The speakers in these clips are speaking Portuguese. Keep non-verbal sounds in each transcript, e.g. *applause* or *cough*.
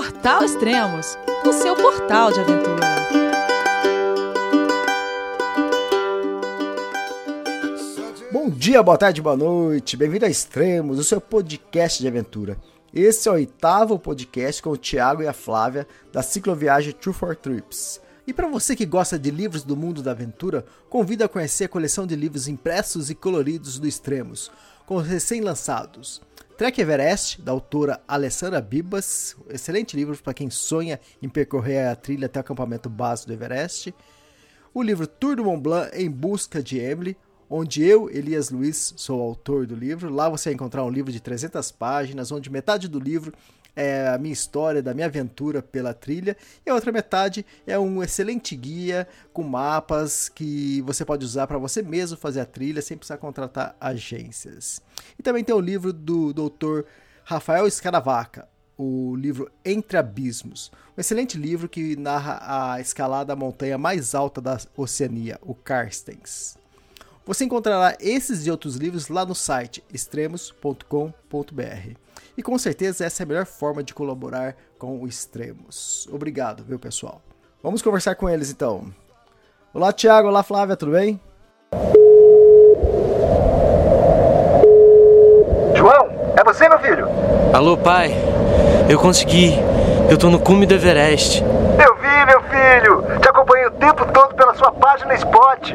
Portal Extremos, o seu portal de aventura. Bom dia, boa tarde, boa noite. Bem-vindo a Extremos, o seu podcast de aventura. Esse é o oitavo podcast com o Thiago e a Flávia da cicloviagem True for Trips. E para você que gosta de livros do mundo da aventura, convido a conhecer a coleção de livros impressos e coloridos do Extremos, com os recém-lançados. Trek Everest, da autora Alessandra Bibas, excelente livro para quem sonha em percorrer a trilha até o acampamento base do Everest. O livro Tour do Mont Blanc em busca de Emily, onde eu, Elias Luiz, sou autor do livro. Lá você vai encontrar um livro de 300 páginas, onde metade do livro é a minha história, da minha aventura pela trilha, e a outra metade é um excelente guia com mapas que você pode usar para você mesmo fazer a trilha sem precisar contratar agências. E também tem o livro do Dr. Rafael Escaravaca, o livro Entre Abismos, um excelente livro que narra a escalada da montanha mais alta da Oceania, o Carstens. Você encontrará esses e outros livros lá no site extremos.com.br. E com certeza essa é a melhor forma de colaborar com o Extremos. Obrigado, viu, pessoal? Vamos conversar com eles então. Olá, Thiago. Olá, Flávia, tudo bem? João, é você, meu filho? Alô, pai. Eu consegui. Eu tô no cume do Everest. Eu vi, meu filho. Te acompanhei o tempo todo pela sua página Spot.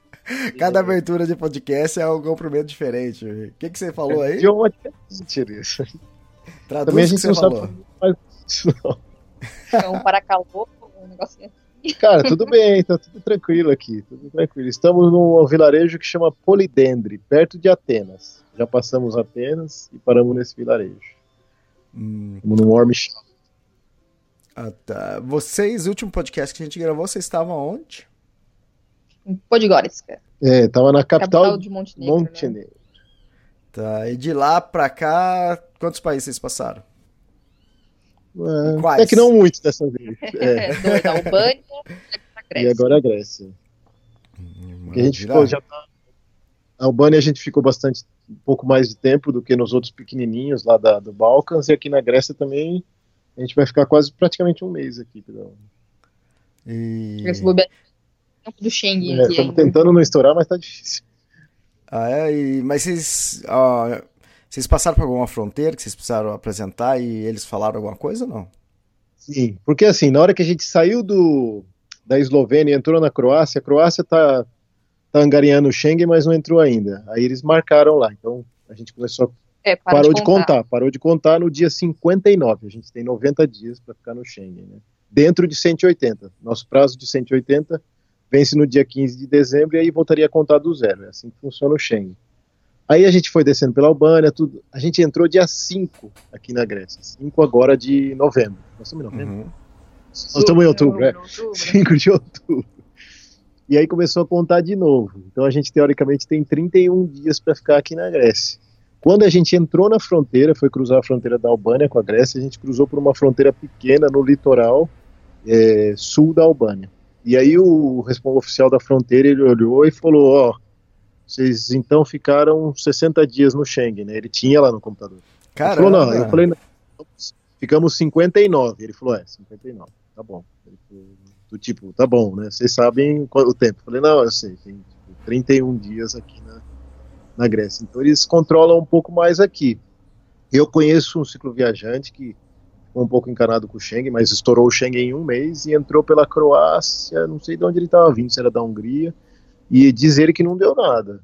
*laughs* Cada abertura de podcast é um comprimento diferente. O que, que você falou aí? Idioma diferente isso. Traduz Também a o que gente você não falou. sabe fazer isso, não. É um paracalô, um negocinho assim. Cara, tudo bem, tá tudo tranquilo aqui, tudo tranquilo. Estamos num vilarejo que chama Polidendre, perto de Atenas. Já passamos Atenas e paramos nesse vilarejo. Hum, Estamos num warm shop. ah, tá. Vocês, o último podcast que a gente gravou, vocês estavam onde? Em Podgorica, É, tava na capital, capital de Montenegro. Né? Montenegro. Tá, e de lá pra cá, quantos países vocês passaram? É, Quais? é que não muito dessa vez. *laughs* É, Dois, a Albânia e e agora a Grécia. Porque a gente ficou, já tá. A Albânia a gente ficou bastante, um pouco mais de tempo do que nos outros pequenininhos lá da, do Balcãs, e aqui na Grécia também a gente vai ficar quase praticamente um mês aqui. Pedro. E... Esse bobeira- Tempo do Schengen É, Estamos tentando não estourar, mas tá difícil. Ah, é? E... Mas vocês, ah, vocês passaram por alguma fronteira que vocês precisaram apresentar e eles falaram alguma coisa ou não? Sim, porque assim, na hora que a gente saiu do, da Eslovênia e entrou na Croácia, a Croácia tá, tá angariando o Schengen, mas não entrou ainda. Aí eles marcaram lá, então a gente começou É, parou de contar. parou de contar no dia 59. A gente tem 90 dias para ficar no Schengen, né? Dentro de 180. Nosso prazo de 180 vence no dia 15 de dezembro e aí voltaria a contar do zero. É assim que funciona o Schengen. Aí a gente foi descendo pela Albânia, tudo. A gente entrou dia 5 aqui na Grécia. 5 agora de novembro. Nós estamos em novembro? Uhum. Nós estamos em outubro, é. Outubro. 5 de outubro. E aí começou a contar de novo. Então a gente teoricamente tem 31 dias para ficar aqui na Grécia. Quando a gente entrou na fronteira, foi cruzar a fronteira da Albânia com a Grécia, a gente cruzou por uma fronteira pequena no litoral é, sul da Albânia. E aí o responsável oficial da fronteira ele olhou e falou: Ó, vocês então ficaram 60 dias no Schengen, né? Ele tinha lá no computador. Caramba. falou: Não, eu falei: não, ficamos 59. Ele falou: É, 59, tá bom. Falou, do tipo, tá bom, né? Vocês sabem qual o tempo. Eu falei: Não, eu sei, tem tipo, 31 dias aqui na, na Grécia. Então eles controlam um pouco mais aqui. Eu conheço um cicloviajante que um pouco encanado com o Schengen, mas estourou o Schengen em um mês e entrou pela Croácia, não sei de onde ele estava vindo, se era da Hungria, e diz ele que não deu nada.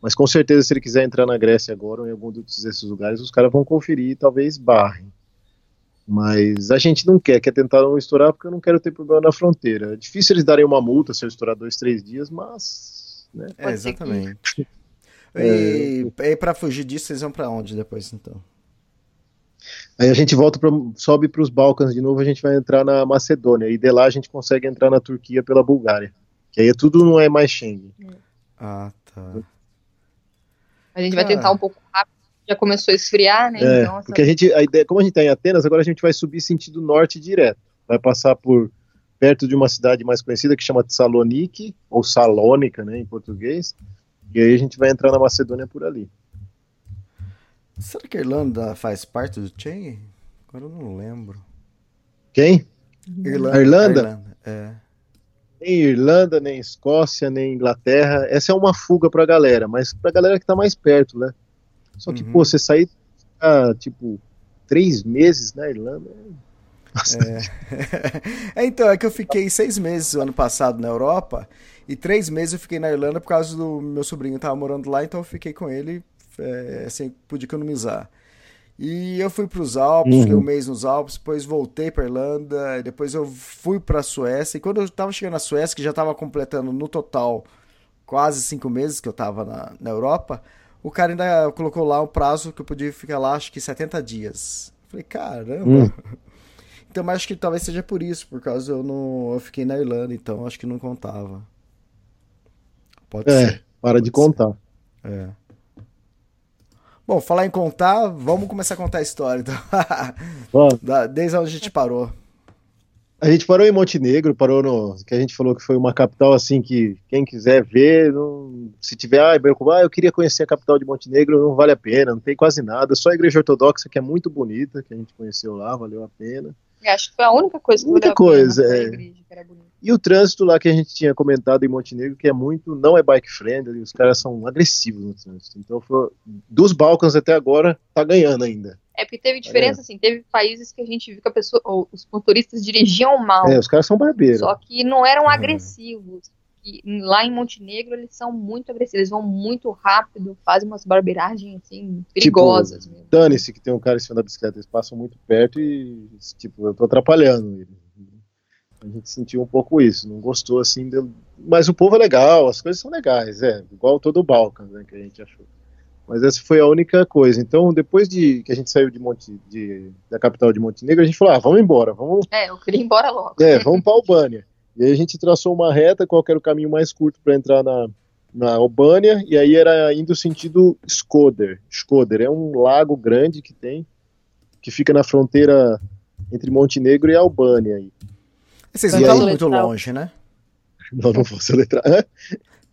Mas com certeza, se ele quiser entrar na Grécia agora ou em algum desses lugares, os caras vão conferir e talvez barrem. Mas a gente não quer, quer tentar não estourar porque eu não quero ter problema na fronteira. É difícil eles darem uma multa se eu estourar dois, três dias, mas. Né? É, ser que- exatamente. *laughs* E, e para fugir disso, vocês vão pra onde depois, então? Aí a gente volta pra, sobe para os Balcãs de novo, a gente vai entrar na Macedônia e de lá a gente consegue entrar na Turquia pela Bulgária. Que aí tudo não é mais Schengen. Ah, tá. A gente vai Cara. tentar um pouco rápido. Já começou a esfriar, né? É, então, essa- porque a gente, a ideia, como a gente está em Atenas, agora a gente vai subir sentido norte direto. Vai passar por perto de uma cidade mais conhecida que chama Saloniki, ou Salônica, né, em português. E aí a gente vai entrar na Macedônia por ali. Será que a Irlanda faz parte do Schengen? Agora eu não lembro. Quem? Irlanda. A Irlanda? a É. Nem Irlanda, nem Escócia, nem Inglaterra. Essa é uma fuga pra galera, mas pra galera que tá mais perto, né? Só que, Uhum. pô, você sair, ah, tipo, três meses na Irlanda. *laughs* É, então, é que eu fiquei seis meses o ano passado na Europa e três meses eu fiquei na Irlanda por causa do meu sobrinho tava morando lá, então eu fiquei com ele, é, assim, pude economizar. E eu fui para os Alpes, Uhum. fiquei um mês nos Alpes, depois voltei para Irlanda, depois eu fui para a Suécia. E quando eu estava chegando na Suécia, que já estava completando no total quase cinco meses que eu estava na, na Europa, o cara ainda colocou lá um prazo que eu podia ficar lá, acho que 70 dias. Eu falei, caramba. Hum. *laughs* Então, mas acho que talvez seja por isso, por causa eu não, eu fiquei na Irlanda, então acho que não contava. Pode É, ser. para de Pode ser. contar. É. Bom, falar em contar, vamos começar a contar a história. Então. *laughs* Vamos. Desde onde a gente parou. A gente parou em Montenegro, parou no. que a gente falou que foi uma capital assim que quem quiser ver, não- se tiver, ah, ah, eu queria conhecer a capital de Montenegro, não vale a pena, não tem quase nada, só a igreja ortodoxa que é muito bonita, que a gente conheceu lá, valeu a pena. Eu Acho que foi a única coisa que Única valeu a pena, coisa, é. igreja, que era bonita. E o trânsito lá que a gente tinha comentado em Montenegro, que é muito, não é bike friendly, os caras são agressivos no trânsito. Então, foi, dos Balcãs até agora, tá ganhando ainda. É porque teve diferença, assim, teve países que a gente viu que a pessoa, os motoristas dirigiam mal, É, os caras são barbeiros. só que não eram Uhum. agressivos. E lá em Montenegro eles são muito agressivos, eles vão muito rápido, fazem umas barbeiragens assim perigosas mesmo. Dane-se que tem um cara em cima da bicicleta, eles passam muito perto e, tipo, eu tô atrapalhando ele. A gente sentiu um pouco isso, não gostou assim, de- mas o povo é legal, as coisas são legais, é, igual todo o Balcãs, né, que a gente achou. Mas essa foi a única coisa. Então, depois de que a gente saiu de Monte, de- da capital de Montenegro, a gente falou, ah, vamos embora, vamos, É, eu queria ir embora logo. é, vamos para Albânia. E aí a gente traçou uma reta, qual que era o caminho mais curto para entrar na, na Albânia, e aí era indo sentido Skoder. Skoder é um lago grande que tem, que fica na fronteira entre Montenegro e Albânia. aí. Vocês não estavam muito longe, né? *laughs* Não, não vou soletrar.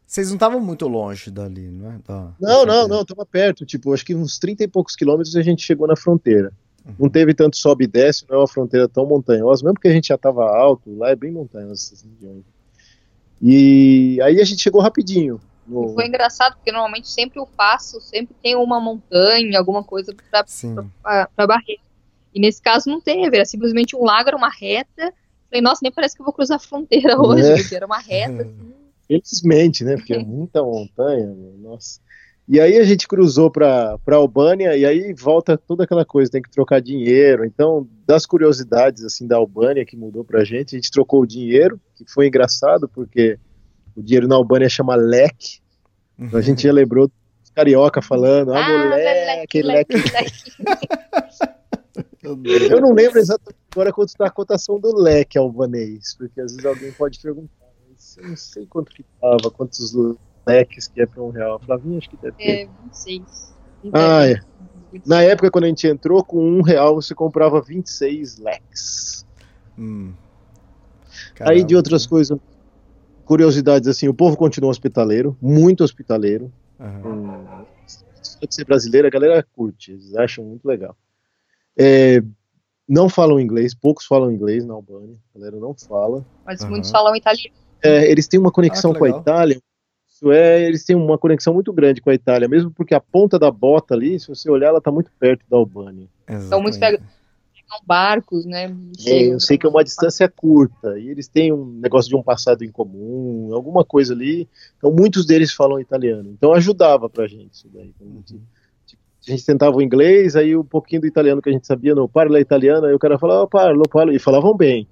Vocês não estavam muito longe dali, não é? Da- Não, não, não, tava perto, tipo, acho que uns 30 e poucos quilômetros a gente chegou na fronteira. Não teve tanto sobe e desce, não é uma fronteira tão montanhosa, mesmo porque a gente já estava alto, lá é bem montanhosa essas regiões. E aí a gente chegou rapidinho. no- E foi engraçado, porque normalmente sempre o passo, sempre tem uma montanha, alguma coisa pra barreira. E nesse caso não teve, era simplesmente um lago, era uma reta. Falei, nossa, nem parece que eu vou cruzar a fronteira *laughs* hoje, É. era uma reta. assim. Felizmente, né? Porque é muita montanha, nossa. E aí a gente cruzou para para Albânia e aí volta toda aquela coisa, tem que trocar dinheiro. Então, das curiosidades assim da Albânia que mudou pra gente, a gente trocou o dinheiro, que foi engraçado porque o dinheiro na Albânia chama lek. Então a gente já lembrou dos carioca falando, ah, moleque, leque, leque. Eu não lembro exatamente agora quanto está a cotação do leque albanês, porque às vezes alguém pode perguntar, mas eu não sei quanto que tava, quantos leques que é para um real. Flavinha, acho que deve ter. É, 26. Ah, é. Na época, quando a gente entrou, com um real você comprava 26 leques. Hum. Aí de outras coisas, curiosidades assim, o povo continua hospitaleiro, muito hospitaleiro. Hum, só de ser brasileiro, a galera curte, eles acham muito legal. É, não falam inglês, poucos falam inglês na Albânia, a galera não fala. Mas Aham. muitos falam italiano. É, eles têm uma conexão Ah, com a. Itália. Isso é, eles têm uma conexão muito grande com a Itália, mesmo porque a ponta da bota ali, se você olhar, ela está muito perto da Albânia. Então muitos Exatamente. pegam barcos, né? É, eu sei que é uma distância curta, e eles têm um negócio de um passado em comum, alguma coisa ali. Então, muitos deles falam italiano. Então, ajudava pra gente isso daí. Quando A gente, tipo, a gente tentava o inglês, aí um pouquinho do italiano que a gente sabia, não, parla italiano, aí o cara falava, parlo, parlo, e falavam bem.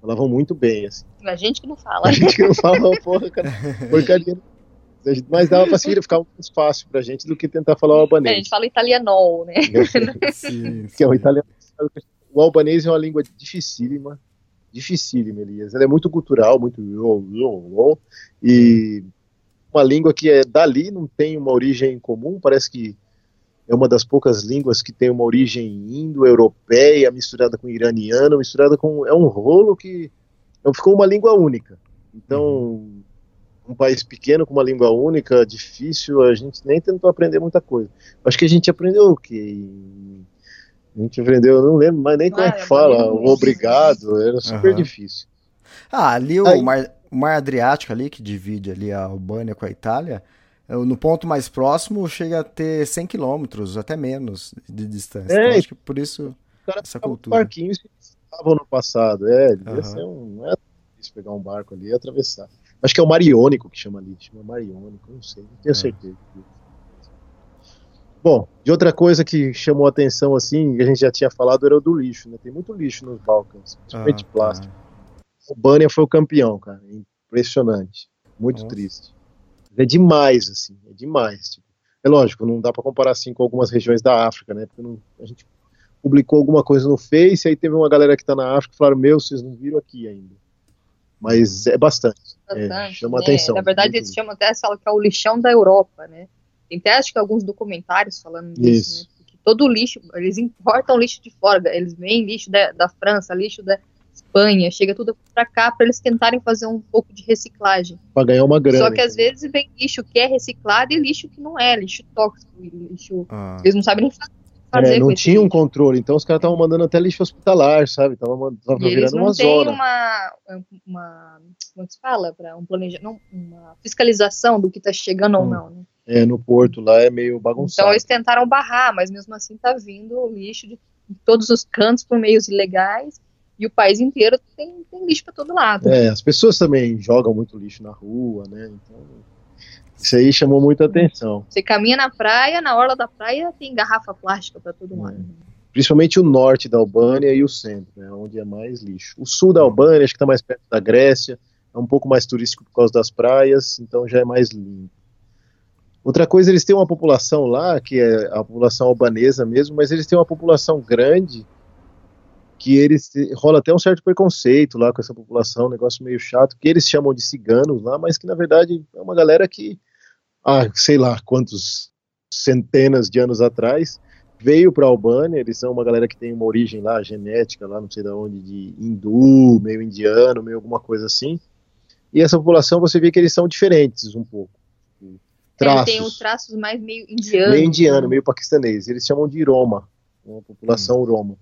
Falavam muito bem, assim. A gente que não fala. A gente que não fala, porra, cara, *laughs* porcaria. Mas dava pra seguir, ficava mais fácil pra gente do que tentar falar o É, a albanês. gente fala italianol, né? *laughs* Sim, *laughs* que é o italiano. O albanês é uma língua dificílima, dificílima, Elias. Ela é muito cultural, muito e uma língua que é dali, não tem uma origem comum, parece que é uma das poucas línguas que tem uma origem indo-europeia, misturada com iraniano, misturada com. É um rolo que então, ficou uma língua única. Então, um país pequeno com uma língua única, difícil, a gente nem tentou aprender muita coisa. Acho que a gente aprendeu o quê? A gente aprendeu, eu não lembro mais nem como é Ah, que é fala, bonito. o obrigado, era super Aham. difícil. Ah, ali o Aí- mar, o mar Adriático ali, que divide ali a Albânia com a Itália, é, no ponto mais próximo chega a ter 100 quilômetros, até menos de distância. É, Então, acho que por isso Essa cultura. barquinhos que estavam no passado, é, devia Aham. ser um, não é difícil pegar um barco ali e atravessar. Acho que é o Mariônico que chama ali, chama Mariônico, não sei, não tenho É. certeza. Bom, de outra coisa que chamou a atenção, assim, que a gente já tinha falado, era o do lixo, né? Tem muito lixo nos Balcãs, principalmente Ah, plástico. O Albânia foi o campeão, cara. Impressionante. Muito Nossa. triste. É demais, assim. É demais. tipo. É lógico, não dá pra comparar assim com algumas regiões da África, né? Porque não- a gente publicou alguma coisa no Face, aí teve uma galera que tá na África e falaram: Meu, vocês não viram aqui ainda. Mas é bastante. É, Bastante, chama né? atenção. Na verdade, eles chamam até, falam que é o lixão da Europa, né? Tem até acho que alguns documentários falando disso, Isso. né? Porque todo o lixo, eles importam lixo de fora, eles vêm lixo da, da França, lixo da Espanha, chega tudo pra cá pra eles tentarem fazer um pouco de reciclagem. Pra ganhar uma grana. Só que às vezes vem lixo que é reciclado e lixo que não é, lixo tóxico, lixo. Ah, Eles não sabem nem fa- fazer É, não tinha um controle, então os caras estavam mandando até lixo hospitalar, sabe? Tava, tava E virando não uma zona. uma, uma. Como que se fala? Pra um planejamento. Uma fiscalização do que tá chegando ou Hum. não, né? É, no porto lá é meio bagunçado. Então eles tentaram barrar, mas mesmo assim tá vindo o lixo de todos os cantos por meios ilegais e o país inteiro tem, tem lixo para todo lado. É, as pessoas também jogam muito lixo na rua, né? Então, isso aí chamou muita atenção. Você caminha na praia, na orla da praia tem garrafa plástica para todo É. lado. Principalmente o norte da Albânia e o centro, né, onde é mais lixo. O sul da Albânia, acho que está mais perto da Grécia, é um pouco mais turístico por causa das praias, então já é mais limpo. Outra coisa, eles têm uma população lá, que é a população albanesa mesmo, mas eles têm uma população grande que eles rola até um certo preconceito lá com essa população, um negócio meio chato, que eles chamam de ciganos lá, mas que na verdade é uma galera que, ah, sei lá quantos centenas de anos atrás, veio para a Albânia, eles são uma galera que tem uma origem lá, genética lá, não sei de onde, de hindu, meio indiano, meio alguma coisa assim. E essa população você vê que eles são diferentes um pouco. Ele Traços, tem os traços mais meio indianos. meio indiano, meio paquistanês. Eles chamam de Roma, uma população Roma.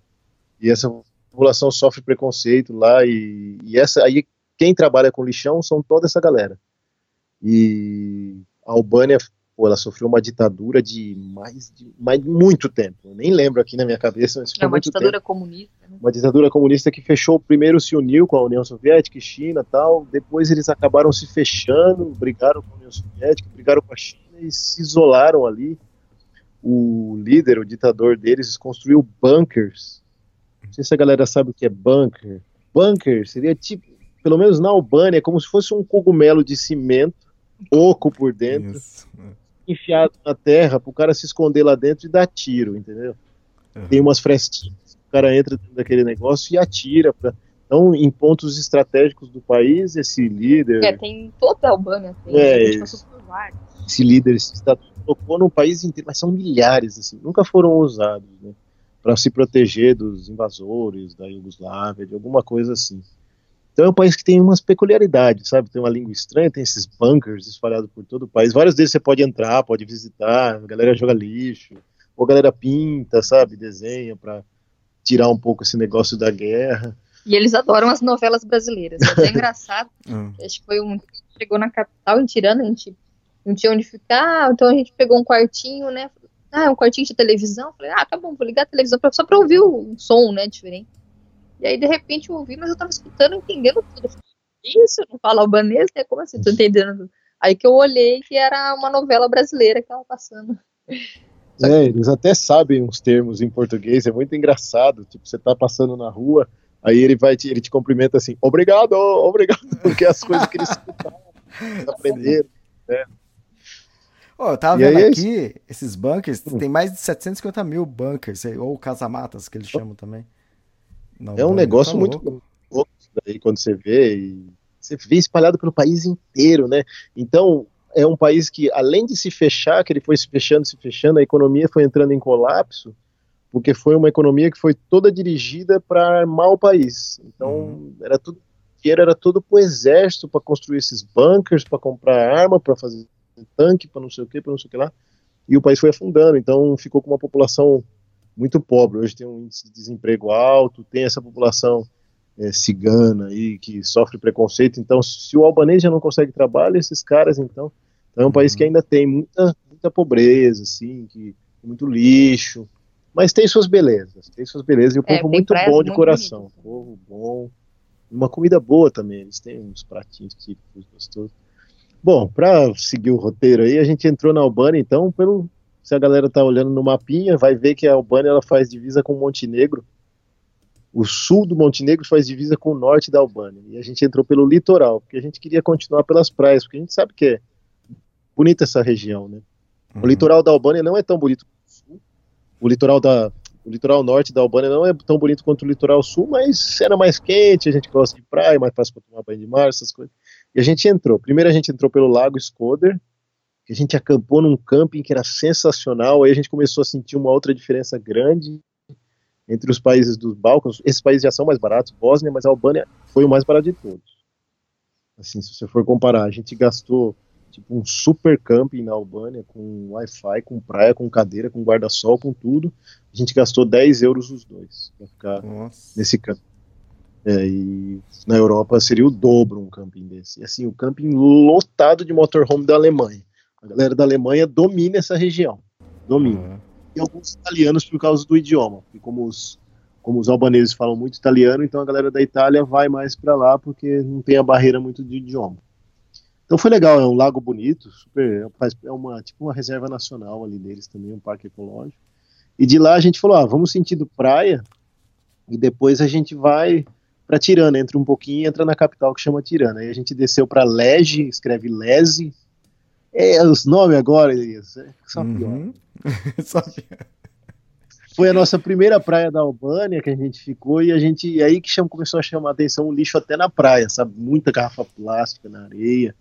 E essa população sofre preconceito lá e, e essa aí quem trabalha com lixão são toda essa galera. E a Albânia, pô, ela sofreu uma ditadura de mais de mais muito tempo. Eu nem lembro aqui na minha cabeça, mas É uma ditadura tempo. comunista. Né? Uma ditadura comunista que fechou, primeiro se uniu com a União Soviética e China tal, depois eles acabaram se fechando, brigaram com a União Soviética, brigaram com a China e se isolaram ali. O líder, o ditador deles, construiu bunkers. Não sei se a galera sabe o que é bunker. Bunker seria tipo, pelo menos na Albânia, é como se fosse um cogumelo de cimento, oco por dentro, isso. enfiado na terra pro cara se esconder lá dentro e dar tiro, entendeu? Uhum. Tem umas frestinhas, o cara entra dentro daquele negócio e atira. Pra... Então, em pontos estratégicos do país, esse líder, É, tem toda a Albânia. Tem, É, a gente isso. passou por vários. esse líder, esse estatuto colocou no país inteiro, mas são milhares, assim, nunca foram usados, né? Para se proteger dos invasores da Iugoslávia, de alguma coisa assim. Então é um país que tem umas peculiaridades, sabe? Tem uma língua estranha, tem esses bunkers espalhados por todo o país. Vários deles você pode entrar, pode visitar, a galera joga lixo, ou a galera pinta, sabe? Desenha para tirar um pouco esse negócio da guerra. E eles adoram as novelas brasileiras. É até *laughs* engraçado. Hum. Acho que foi um que chegou na capital em Tirana, a gente não tinha onde ficar, então a gente pegou um quartinho, né? Ah, um quartinho de televisão. Falei, ah, tá bom, vou ligar a televisão pra, só pra ouvir o som, né, diferente. E aí, de repente, eu ouvi, mas eu tava escutando, entendendo tudo. Eu falei, Isso, não falo albanês, né? Como assim? Tô entendendo tudo. Aí que eu olhei que era uma novela brasileira que tava passando. É, eles até sabem uns termos em português, é muito engraçado. Tipo, você tá passando na rua, aí ele vai te, ele te cumprimenta assim, obrigado, obrigado, *laughs* porque é as coisas que eles escutaram, eles aprenderam. Né? Ó, eu tava E vendo aí, aqui, esses bunkers, Hum. tem mais de 750 mil bunkers, ou casamatas, que eles chamam também. Não, É um negócio tá muito louco. daí quando você vê e você vê espalhado pelo país inteiro, né? Então é um país que além de se fechar, que ele foi se fechando, se fechando, a economia foi entrando em colapso, porque foi uma economia que foi toda dirigida para armar o país. Então era tudo dinheiro era todo pro exército para construir esses bunkers, para comprar arma, para fazer tanque, para não sei o que, para não sei o que lá. E o país foi afundando, então ficou com uma população muito pobre. Hoje tem um índice de desemprego alto, tem essa população é, cigana aí que sofre preconceito. Então, se o albanês já não consegue trabalho, esses caras, então, então é um país que ainda tem muita, muita pobreza, assim, que muito lixo, mas tem suas belezas, tem suas belezas e o É, povo muito bom de muito coração, bonitas. povo bom, uma comida boa também. Eles têm uns pratinhos típicos gostosos. Bom, para seguir o roteiro aí, a gente entrou na Albânia, então, pelo se a galera tá olhando no mapinha, vai ver que a Albânia ela faz divisa com o Montenegro. O sul do Montenegro faz divisa com o norte da Albânia. E a gente entrou pelo litoral, porque a gente queria continuar pelas praias, porque a gente sabe que é bonita essa região, né? O litoral da Albânia não é tão bonito quanto o sul. O litoral da o litoral norte da Albânia não é tão bonito quanto o litoral sul, mas era mais quente, a gente gosta de praia, mais fácil para tomar banho de mar, essas coisas. E a gente entrou. Primeiro a gente entrou pelo Lago Skoder, que a gente acampou num camping que era sensacional. Aí a gente começou a sentir uma outra diferença grande entre os países dos Balcãs. Esses países já são mais baratos, Bósnia, mas a Albânia foi o mais barato de todos. Assim, se você for comparar, a gente gastou tipo um super camping na Albânia, com Wi-Fi, com praia, com cadeira, com guarda-sol, com tudo. A gente gastou 10 euros os dois para ficar Nossa. nesse camping. É, e na Europa seria o dobro um camping desse. E assim, o camping lotado de motorhome da Alemanha. A galera da Alemanha domina essa região. Domina. Uhum. E alguns italianos por causa do idioma. E como os, como os albaneses falam muito italiano, então a galera da Itália vai mais para lá porque não tem a barreira muito de idioma. Então foi legal, é um lago bonito, super, faz- é uma tipo uma reserva nacional ali deles também, um parque ecológico. E de lá a gente falou, ah, vamos sentido praia e depois a gente vai para Tirana, entra um pouquinho e entra na capital que chama Tirana. Aí a gente desceu para Lege, escreve Lese. É, os nomes agora, Elias, é só pior. Uhum. *laughs* Só pior. Foi a nossa primeira praia da Albânia que a gente ficou e a gente e aí que chama, começou a chamar a atenção o lixo até na praia, sabe? Muita garrafa plástica na areia.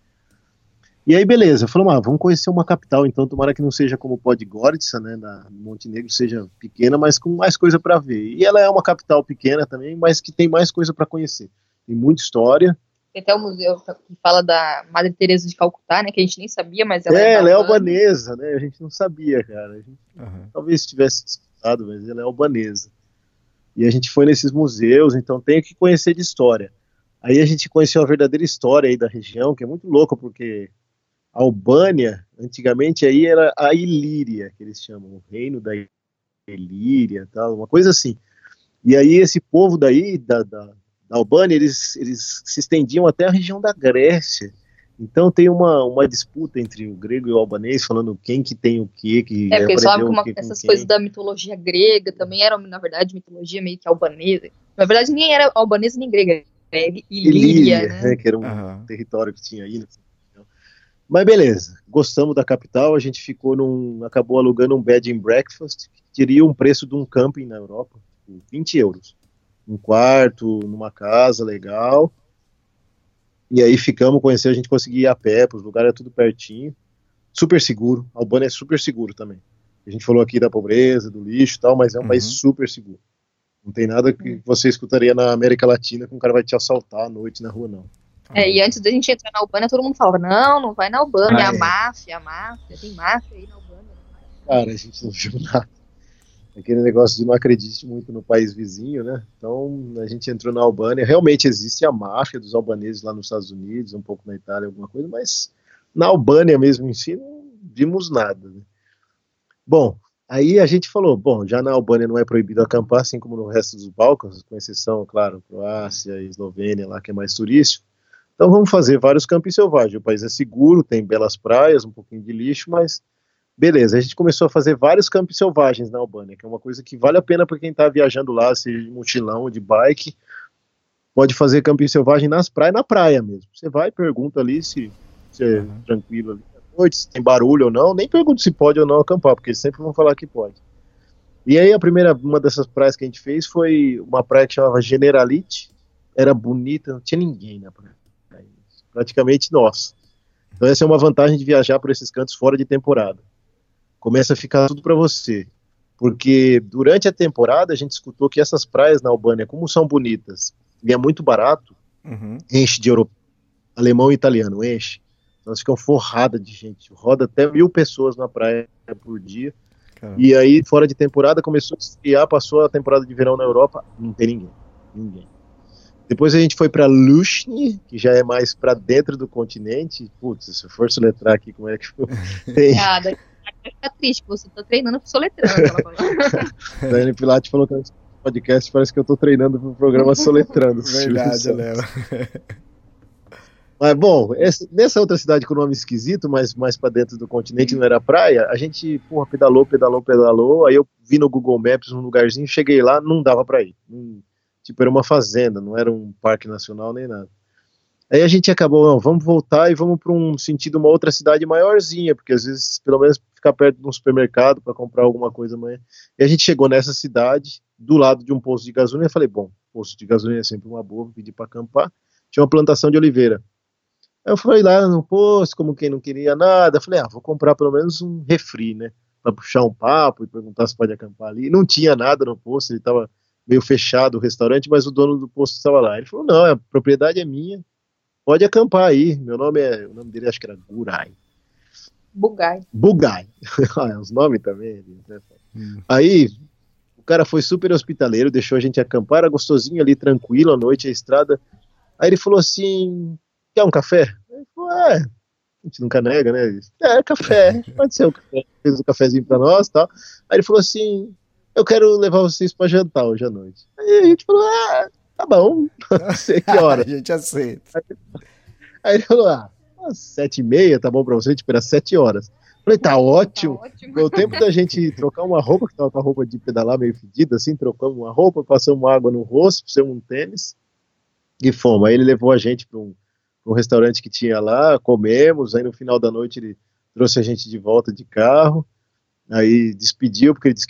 E aí, beleza, falamos, ah, vamos conhecer uma capital, então tomara que não seja como Podgorica, né, na Montenegro, seja pequena, mas com mais coisa para ver. E ela é uma capital pequena também, mas que tem mais coisa para conhecer. Tem muita história. Tem até o museu que fala da Madre Teresa de Calcutá, né? Que a gente nem sabia, mas ela é, é, ela é albanesa, né? A gente não sabia, cara. A gente Uhum. talvez tivesse escutado, mas ela é albanesa. E a gente foi nesses museus, então tem que conhecer de história. Aí a gente conheceu a verdadeira história aí da região, que é muito louca, porque a Albânia, antigamente aí era a Ilíria, que eles chamam, o reino da Ilíria, tal, uma coisa assim. E aí esse povo daí, da, da, da Albânia, eles, eles se estendiam até a região da Grécia. Então tem uma, uma disputa entre o grego e o albanês, falando quem que tem o quê, que É, porque eles falavam que uma- essas quem. coisas da mitologia grega também eram, na verdade, mitologia meio que albanesa. Na verdade, nem era albanesa nem grega, era ilíria, né? né, que era um Aham. território que tinha aí. região. Mas beleza, gostamos da capital, a gente ficou num, acabou alugando um bed and breakfast, que teria um preço de um camping na Europa, tipo, 20 euros. Um quarto, numa casa legal. E aí ficamos, conhecer, a gente conseguia ir a pé, os lugares é tudo pertinho. Super seguro, Albânia é super seguro também. A gente falou aqui da pobreza, do lixo e tal, mas é um Uhum. país super seguro. Não tem nada que você escutaria na América Latina que um cara vai te assaltar à noite na rua, não. É, e antes da gente entrar na Albânia, todo mundo falava, não, não vai na Albânia, Ah, a é. máfia, a máfia, tem máfia aí na Albânia. Cara, a gente não viu nada. Aquele negócio de não acredite muito no país vizinho, né? Então a gente entrou na Albânia. Realmente existe a máfia dos albaneses lá nos Estados Unidos, um pouco na Itália, alguma coisa, mas na Albânia mesmo em si não vimos nada. Né? Bom, aí a gente falou: bom, já na Albânia não é proibido acampar, assim como no resto dos Balcãs, com exceção, claro, Croácia, Eslovênia, lá que é mais turístico. Então vamos fazer vários campos selvagens. O país é seguro, tem belas praias, um pouquinho de lixo, mas Beleza, a gente começou a fazer vários campos selvagens na Albânia, que é uma coisa que vale a pena para quem está viajando lá, seja de mochilão ou de bike. Pode fazer camping selvagem nas praias, na praia mesmo. Você vai, pergunta ali se, se é Uhum. tranquilo ali. noite, se tem barulho ou não. Nem pergunto se pode ou não acampar, porque eles sempre vão falar que pode. E aí a primeira, uma dessas praias que a gente fez foi uma praia que chamava Generalite. Era bonita, não tinha ninguém na praia. Praticamente nós. Então essa é uma vantagem de viajar por esses cantos fora de temporada. Começa a ficar tudo para você. Porque durante a temporada a gente escutou que essas praias na Albânia, como são bonitas e é muito barato, Uhum. enche de europeu, alemão e italiano, enche. Então, elas ficam forradas de gente. Roda até mil pessoas na praia por dia. Caramba. E aí, fora de temporada, começou a esfriar, passou a temporada de verão na Europa, não tem ninguém. Ninguém. Depois a gente foi para Lushny, que já é mais para dentro do continente. Putz, se eu for soletrar aqui, como é que *laughs* tem? Ficar triste, que você tá treinando soletrando. ela falou. *laughs* Dani Pilate falou que nesse podcast parece que eu tô treinando pro programa soletrando. *laughs* Verdade, Léo. *laughs* Mas bom, esse- nessa outra cidade com nome esquisito, mas mais pra dentro do continente, não era praia, a gente, porra, pedalou, pedalou, pedalou. Aí eu vi no Google Maps um lugarzinho, cheguei lá, não dava pra ir. Não- tipo, era uma fazenda, não era um parque nacional nem nada. Aí a gente acabou, não, vamos voltar e vamos pra um sentido, uma outra cidade maiorzinha, porque às vezes, pelo menos, ficar perto de um supermercado pra comprar alguma coisa amanhã. E a gente chegou nessa cidade, do lado de um posto de gasolina, eu falei, bom, posto de gasolina é sempre uma boa, vou pedir pra acampar. Tinha uma plantação de oliveira. Aí eu fui lá no posto, como quem não queria nada, falei, ah, vou comprar pelo menos um refri, né? Pra puxar um papo e perguntar se pode acampar ali. Não tinha nada no posto, ele tava meio fechado o restaurante, mas o dono do posto estava lá. Ele falou, não, a propriedade é minha, pode acampar aí. Meu nome é, o nome dele acho que era Gurai. Bugai. Bugai. *laughs* Ah, Os nomes também. né? Hum. Aí o cara foi super hospitaleiro, deixou a gente acampar, era gostosinho ali, tranquilo, à noite, a estrada. Aí ele falou assim: quer um café? Ele falou, é. A gente nunca nega, né? É, café, *laughs* pode ser o café. Fez um cafezinho pra nós e tal. Aí ele falou assim: eu quero levar vocês pra jantar hoje à noite. Aí a gente falou: ah, tá bom, *laughs* não sei que hora. A gente aceita. Aí ele falou: ah, às sete e meia, tá bom pra você? Tipo, era sete horas. Falei, tá ótimo. Tá ótimo. O tempo da gente trocar uma roupa, que tava com a roupa de pedalar meio fedida, assim, trocamos uma roupa, passamos água no rosto, pusemos um tênis e fomos. Aí ele levou a gente para um, pra um restaurante que tinha lá, comemos, aí no final da noite ele trouxe a gente de volta de carro, aí despediu, porque ele disse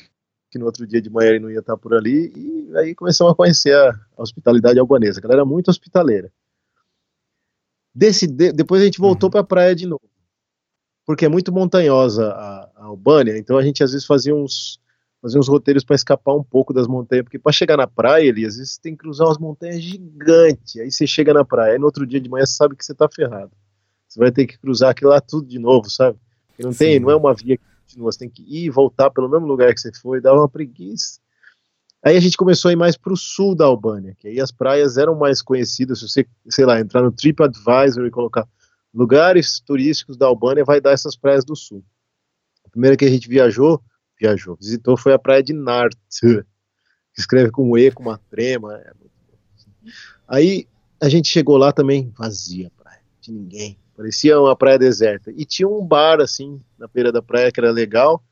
que no outro dia de manhã ele não ia estar por ali, e aí começamos a conhecer a, a hospitalidade albanesa. A galera muito hospitaleira. Desse, de- depois a gente voltou para a praia de novo porque é muito montanhosa a, a Albânia, então a gente às vezes fazia uns, fazia uns roteiros para escapar um pouco das montanhas, porque para chegar na praia, ali, às vezes você tem que cruzar umas montanhas gigantes, aí você chega na praia, aí no outro dia de manhã você sabe que você tá ferrado. Você vai ter que cruzar aquilo lá tudo de novo, sabe? Porque não tem, Sim. não é uma via que continua, você tem que ir e voltar pelo mesmo lugar que você foi, dá uma preguiça. Aí a gente começou a ir mais para o sul da Albânia, que aí as praias eram mais conhecidas. Se você, sei lá, entrar no TripAdvisor e colocar lugares turísticos da Albânia, vai dar essas praias do sul. A primeira que a gente viajou, viajou, visitou foi a praia de Nart, *laughs* que escreve com um E, com uma trema. é. Aí a gente chegou lá também, vazia a praia, tinha ninguém. Parecia uma praia deserta. E tinha um bar, assim, na beira da praia que era legal.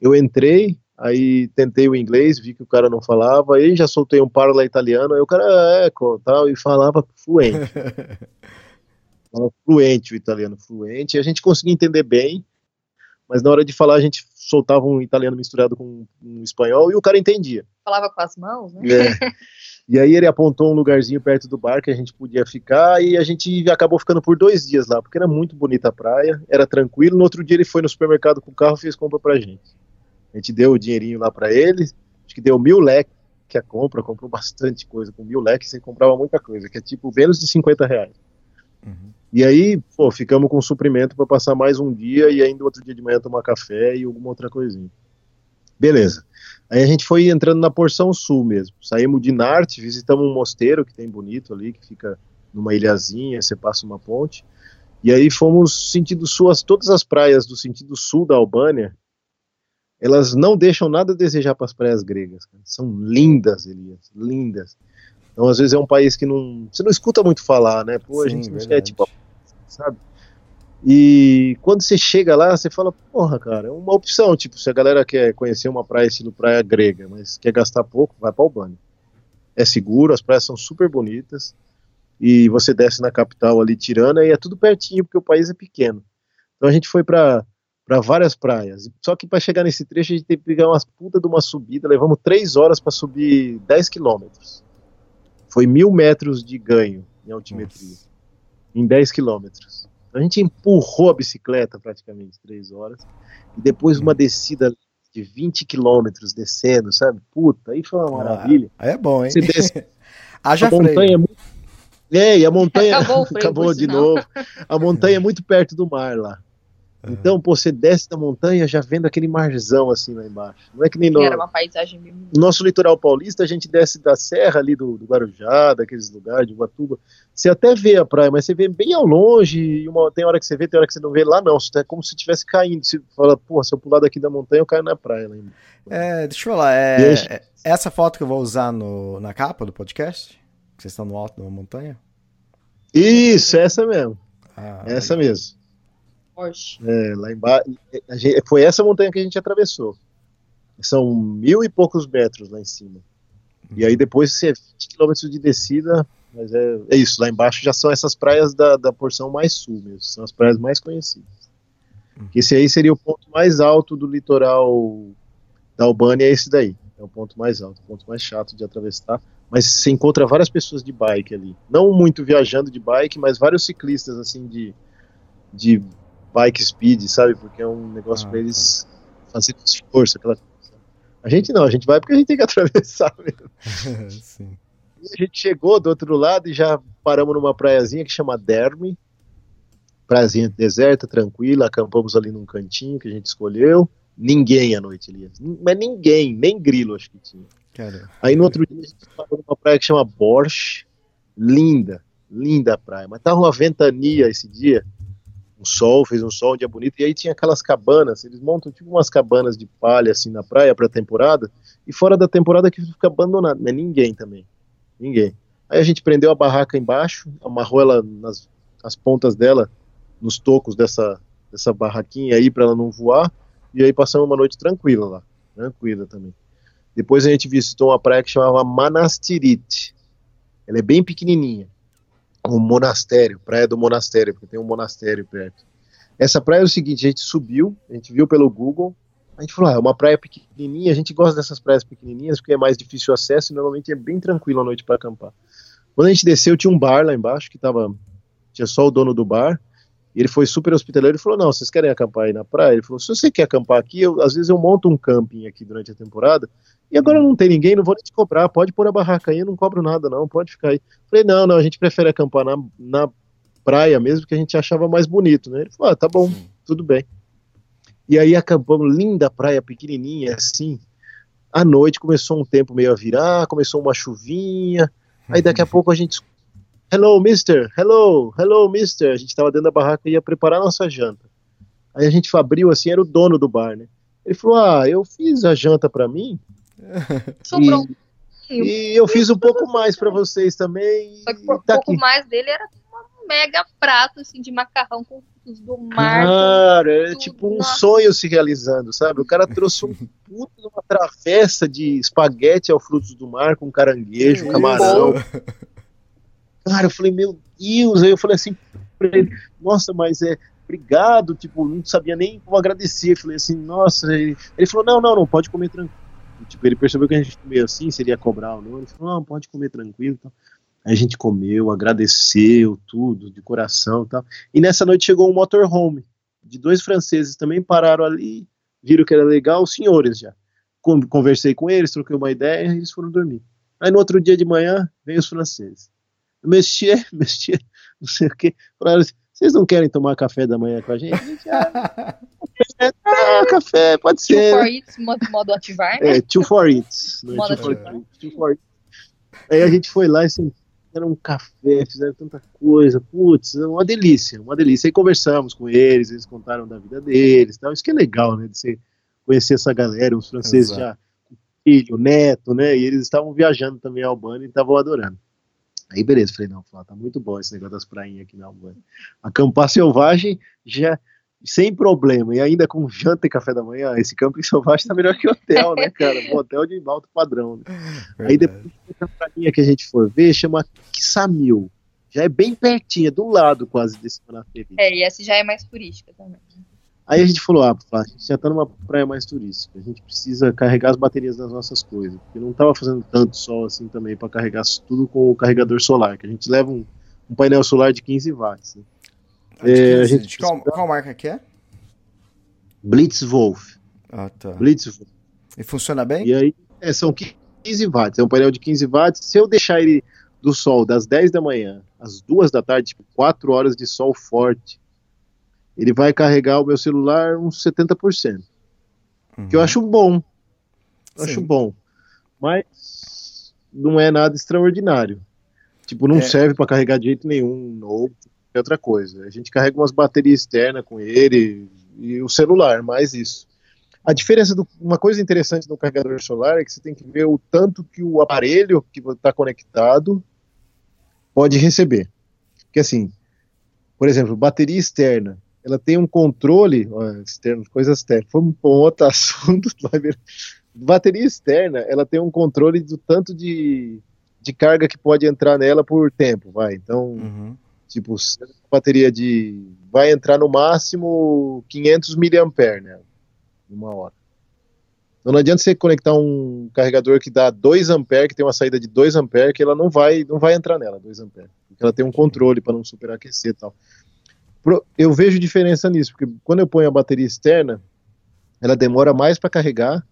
Eu entrei, aí tentei o inglês, vi que o cara não falava, aí já soltei um parla italiano, aí o cara, é, tal, e falava fluente. *laughs* falava fluente o italiano, fluente, e a gente conseguia entender bem, mas na hora de falar a gente soltava um italiano misturado com um espanhol e o cara entendia. Falava com as mãos, né? É. *laughs* E aí ele apontou um lugarzinho perto do bar que a gente podia ficar e a gente acabou ficando por dois dias lá, porque era muito bonita a praia, era tranquilo. No outro dia ele foi no supermercado com o carro e fez compra pra gente. A gente deu o dinheirinho lá pra ele, acho que deu mil leques a compra, comprou *laughs* bastante coisa. Com mil leques você comprava muita coisa, que é tipo menos de 50 reais. Uhum. E aí, pô, ficamos com suprimento para passar mais um dia e ainda outro dia de manhã tomar café e alguma outra coisinha. Beleza. Aí a gente foi entrando na porção sul mesmo. Saímos de Narte, visitamos um mosteiro que tem bonito ali, que fica numa ilhazinha, você passa uma ponte. E aí fomos sentido sul, as- todas as praias do sentido sul da Albânia, elas não deixam nada a desejar para as praias gregas. cara. São lindas, Elias, lindas. Então, às vezes é um país que não, você não escuta muito falar, né? Pô, a Sim, gente não verdade. tipo, sabe? E quando você chega lá, você fala, porra, cara, é uma opção. Tipo, se a galera quer conhecer uma praia estilo praia grega, mas quer gastar pouco, vai para Albânia. É seguro, as praias são super bonitas. E você desce na capital ali, Tirana, e é tudo pertinho, porque o país é pequeno. Então a gente foi para para várias praias. Só que para chegar nesse trecho a gente teve que pegar umas puta de uma subida. Levamos três horas para subir 10 quilômetros. Foi mil metros de ganho em altimetria Nossa. em 10 quilômetros. A gente empurrou a bicicleta praticamente três horas e depois uma descida de 20 quilômetros descendo, sabe? Puta, aí foi uma maravilha. Aí é bom, hein? Você desce *laughs* Haja a montanha é muito... É, e a montanha *laughs* Acabou *laughs* acabou de sinal. novo. A montanha é muito perto do mar lá. Então, pô, você desce da montanha já vendo aquele marzão assim lá embaixo. Não é que nem no, Era uma paisagem bem nosso litoral paulista, a gente desce da serra ali do, do Guarujá, daqueles lugares, de Ubatuba. Você até vê a praia, mas você vê bem ao longe. E uma, tem hora que você vê, tem hora que você não vê. Lá não, é como se estivesse caindo. Você fala, pô, se eu pular daqui da montanha, eu caio na praia. Lá embaixo. É, deixa eu falar, é, aí? é essa foto que eu vou usar no, na capa do podcast? Que vocês estão no alto de uma montanha? Isso, essa mesmo. Ah, Essa mesmo. Forte. É, lá embaixo. gente- Foi essa montanha que a gente atravessou. São mil e poucos metros lá em cima. E aí depois você 20 quilômetros de descida, mas é, é isso, lá embaixo já são essas praias da, da porção mais sul mesmo, são as praias mais conhecidas. Esse aí seria o ponto mais alto do litoral da Albânia, é esse daí. É o ponto mais alto, o ponto mais chato de atravessar. Mas você encontra várias pessoas de bike ali. Não muito viajando de bike, mas vários ciclistas assim de, de bike speed, sabe? Porque é um negócio Ah, pra eles fazerem esforço, aquela coisa. A gente não, a gente vai porque a gente tem que *laughs* atravessar mesmo. *laughs* Sim. E a gente chegou do outro lado e já paramos numa praiazinha que chama Derme. Praiazinha deserta, tranquila, acampamos ali num cantinho que a gente escolheu. Ninguém à noite, Elias. Mas ninguém, nem grilo acho que tinha. Cara, Aí no outro dia a gente parou numa praia que chama Borch. Linda, linda a praia. Mas tava uma ventania esse dia. Um sol, fez um sol, um dia bonito. E aí tinha aquelas cabanas, eles montam tipo umas cabanas de palha assim na praia pra temporada. E fora da temporada que fica abandonado. Mas ninguém também. Ninguém. Aí a gente prendeu a barraca embaixo, amarrou ela nas as pontas dela, nos tocos dessa, dessa barraquinha aí pra ela não voar. E aí passamos uma noite tranquila lá. Tranquila também. Depois a gente visitou uma praia que chamava Manastirit. Ela é bem pequenininha. Um monastério, praia do monastério, porque tem um monastério perto. Essa praia é o seguinte, a gente subiu, a gente viu pelo Google, a gente falou, ah, é uma praia pequenininha, a gente gosta dessas praias pequenininhas porque é mais difícil o acesso e normalmente é bem tranquilo à noite para acampar. Quando a gente desceu, tinha um bar lá embaixo que tava, tinha só o dono do bar, e ele foi super hospitaleiro e falou: Não, vocês querem acampar aí na praia? Ele falou: Se você quer acampar aqui, eu, às vezes eu monto um camping aqui durante a temporada, e agora não tem ninguém, não vou nem te cobrar, pode pôr a barraca aí, eu não cobro nada, não, pode ficar aí. Falei: Não, não, a gente prefere acampar na, na praia mesmo, que a gente achava mais bonito, né? Ele falou: Ah, tá bom, tudo bem. E aí acampamos, linda praia, pequenininha, assim. À noite começou um tempo meio a virar, começou uma chuvinha, aí daqui a *laughs* pouco a gente Hello, mister. Hello, hello, mister. A gente tava dentro da barraca e ia preparar a nossa janta. Aí a gente abriu assim, era o dono do bar, né? Ele falou: Ah, eu fiz a janta pra mim *laughs* Sobrou um e eu fiz um pouco mais pra vocês também. Só que e um tá pouco aqui. mais dele era um mega prato assim, de macarrão com frutos do mar. Cara, é tipo um Nossa. sonho se realizando, sabe? O cara trouxe um *laughs* puto de uma travessa de espaguete ao frutos do mar com caranguejo, camarão. Cara, eu falei, meu Deus, aí eu falei assim pra ele, nossa, mas é, obrigado, tipo, não sabia nem como agradecer. Eu falei assim, nossa, ele, ele falou, não, não, não, pode comer tranquilo. Tipo, ele percebeu que a gente comeu assim, seria cobrar ou não. Ele falou, não, pode comer tranquilo. Então. Aí a gente comeu, agradeceu, tudo, de coração tal. E nessa noite chegou um motorhome, de dois franceses também, pararam ali, viram que era legal, os senhores já. Con- Conversei com eles, troquei uma ideia eles foram dormir. Aí no outro dia de manhã, veio os franceses. Monsieur, *laughs* monsieur, não sei o que. Falaram assim, vocês não querem tomar café da manhã com a gente? A gente, ah, *laughs* ah, café, pode Two ser. for it, modo, modo ativar, né? É, two for it. Não é Moda two for ativar. it, two for it. Aí a gente foi lá e assim, fizeram um café, fizeram tanta coisa, putz, é uma delícia, uma delícia. Aí conversamos com eles, eles contaram da vida deles, tal. Isso que é legal, né, de você conhecer essa galera, os franceses Exato. já com filho, neto, né, e eles estavam viajando também a Albânia e estavam adorando. Aí beleza, falei, não, Flá, tá muito bom esse negócio das prainhas aqui na Albânia. Acampar selvagem já sem problema, e ainda com janta e café da manhã, esse camping selvagem tá melhor que hotel, né, *laughs* cara? Um hotel de alto padrão. Né? Aí depois a prainha que a gente for ver chama Kissamil. Já é bem pertinho, é do lado quase desse Manaferi. É, e essa já é mais turística também. Aí a gente falou, ah, a gente já tá numa praia mais turística, a gente precisa carregar as baterias das nossas coisas, porque não tava fazendo tanto sol assim também para carregar tudo com o carregador solar, que a gente leva um, um painel solar de 15 watts. Né? É, a gente qual, qual, marca que é? Blitzwolf. Ah, tá. Blitzwolf. E funciona bem? E aí, é, são 15 watts, é um painel de 15 watts. Se eu deixar ele do sol das 10 da manhã às 2 da tarde, tipo 4 horas de sol forte, ele vai carregar o meu celular uns 70%. Uhum. Que eu acho bom. Eu acho bom. Mas não é nada extraordinário. Tipo, não é. serve para carregar de jeito nenhum ou é outra coisa. A gente carrega umas baterias externas com ele e o celular, mais isso. A diferença, do, uma coisa interessante do carregador solar é que você tem que ver o tanto que o aparelho que está conectado pode receber. Porque assim, por exemplo, bateria externa, ela tem um controle, ó, externo, coisas externas, foi um, outro *laughs* assunto, bateria externa, ela tem um controle do tanto de, de carga que pode entrar nela por tempo, vai, então, uhum. tipo, bateria de, vai entrar no máximo 500 mAh nela, numa hora. Então não adianta você conectar um carregador que dá 2 A, que tem uma saída de 2 A, que ela não vai, não vai entrar nela, 2 A, porque ela tem um controle para não superaquecer e tal eu vejo diferença nisso, porque quando eu ponho a bateria externa, ela demora mais para carregar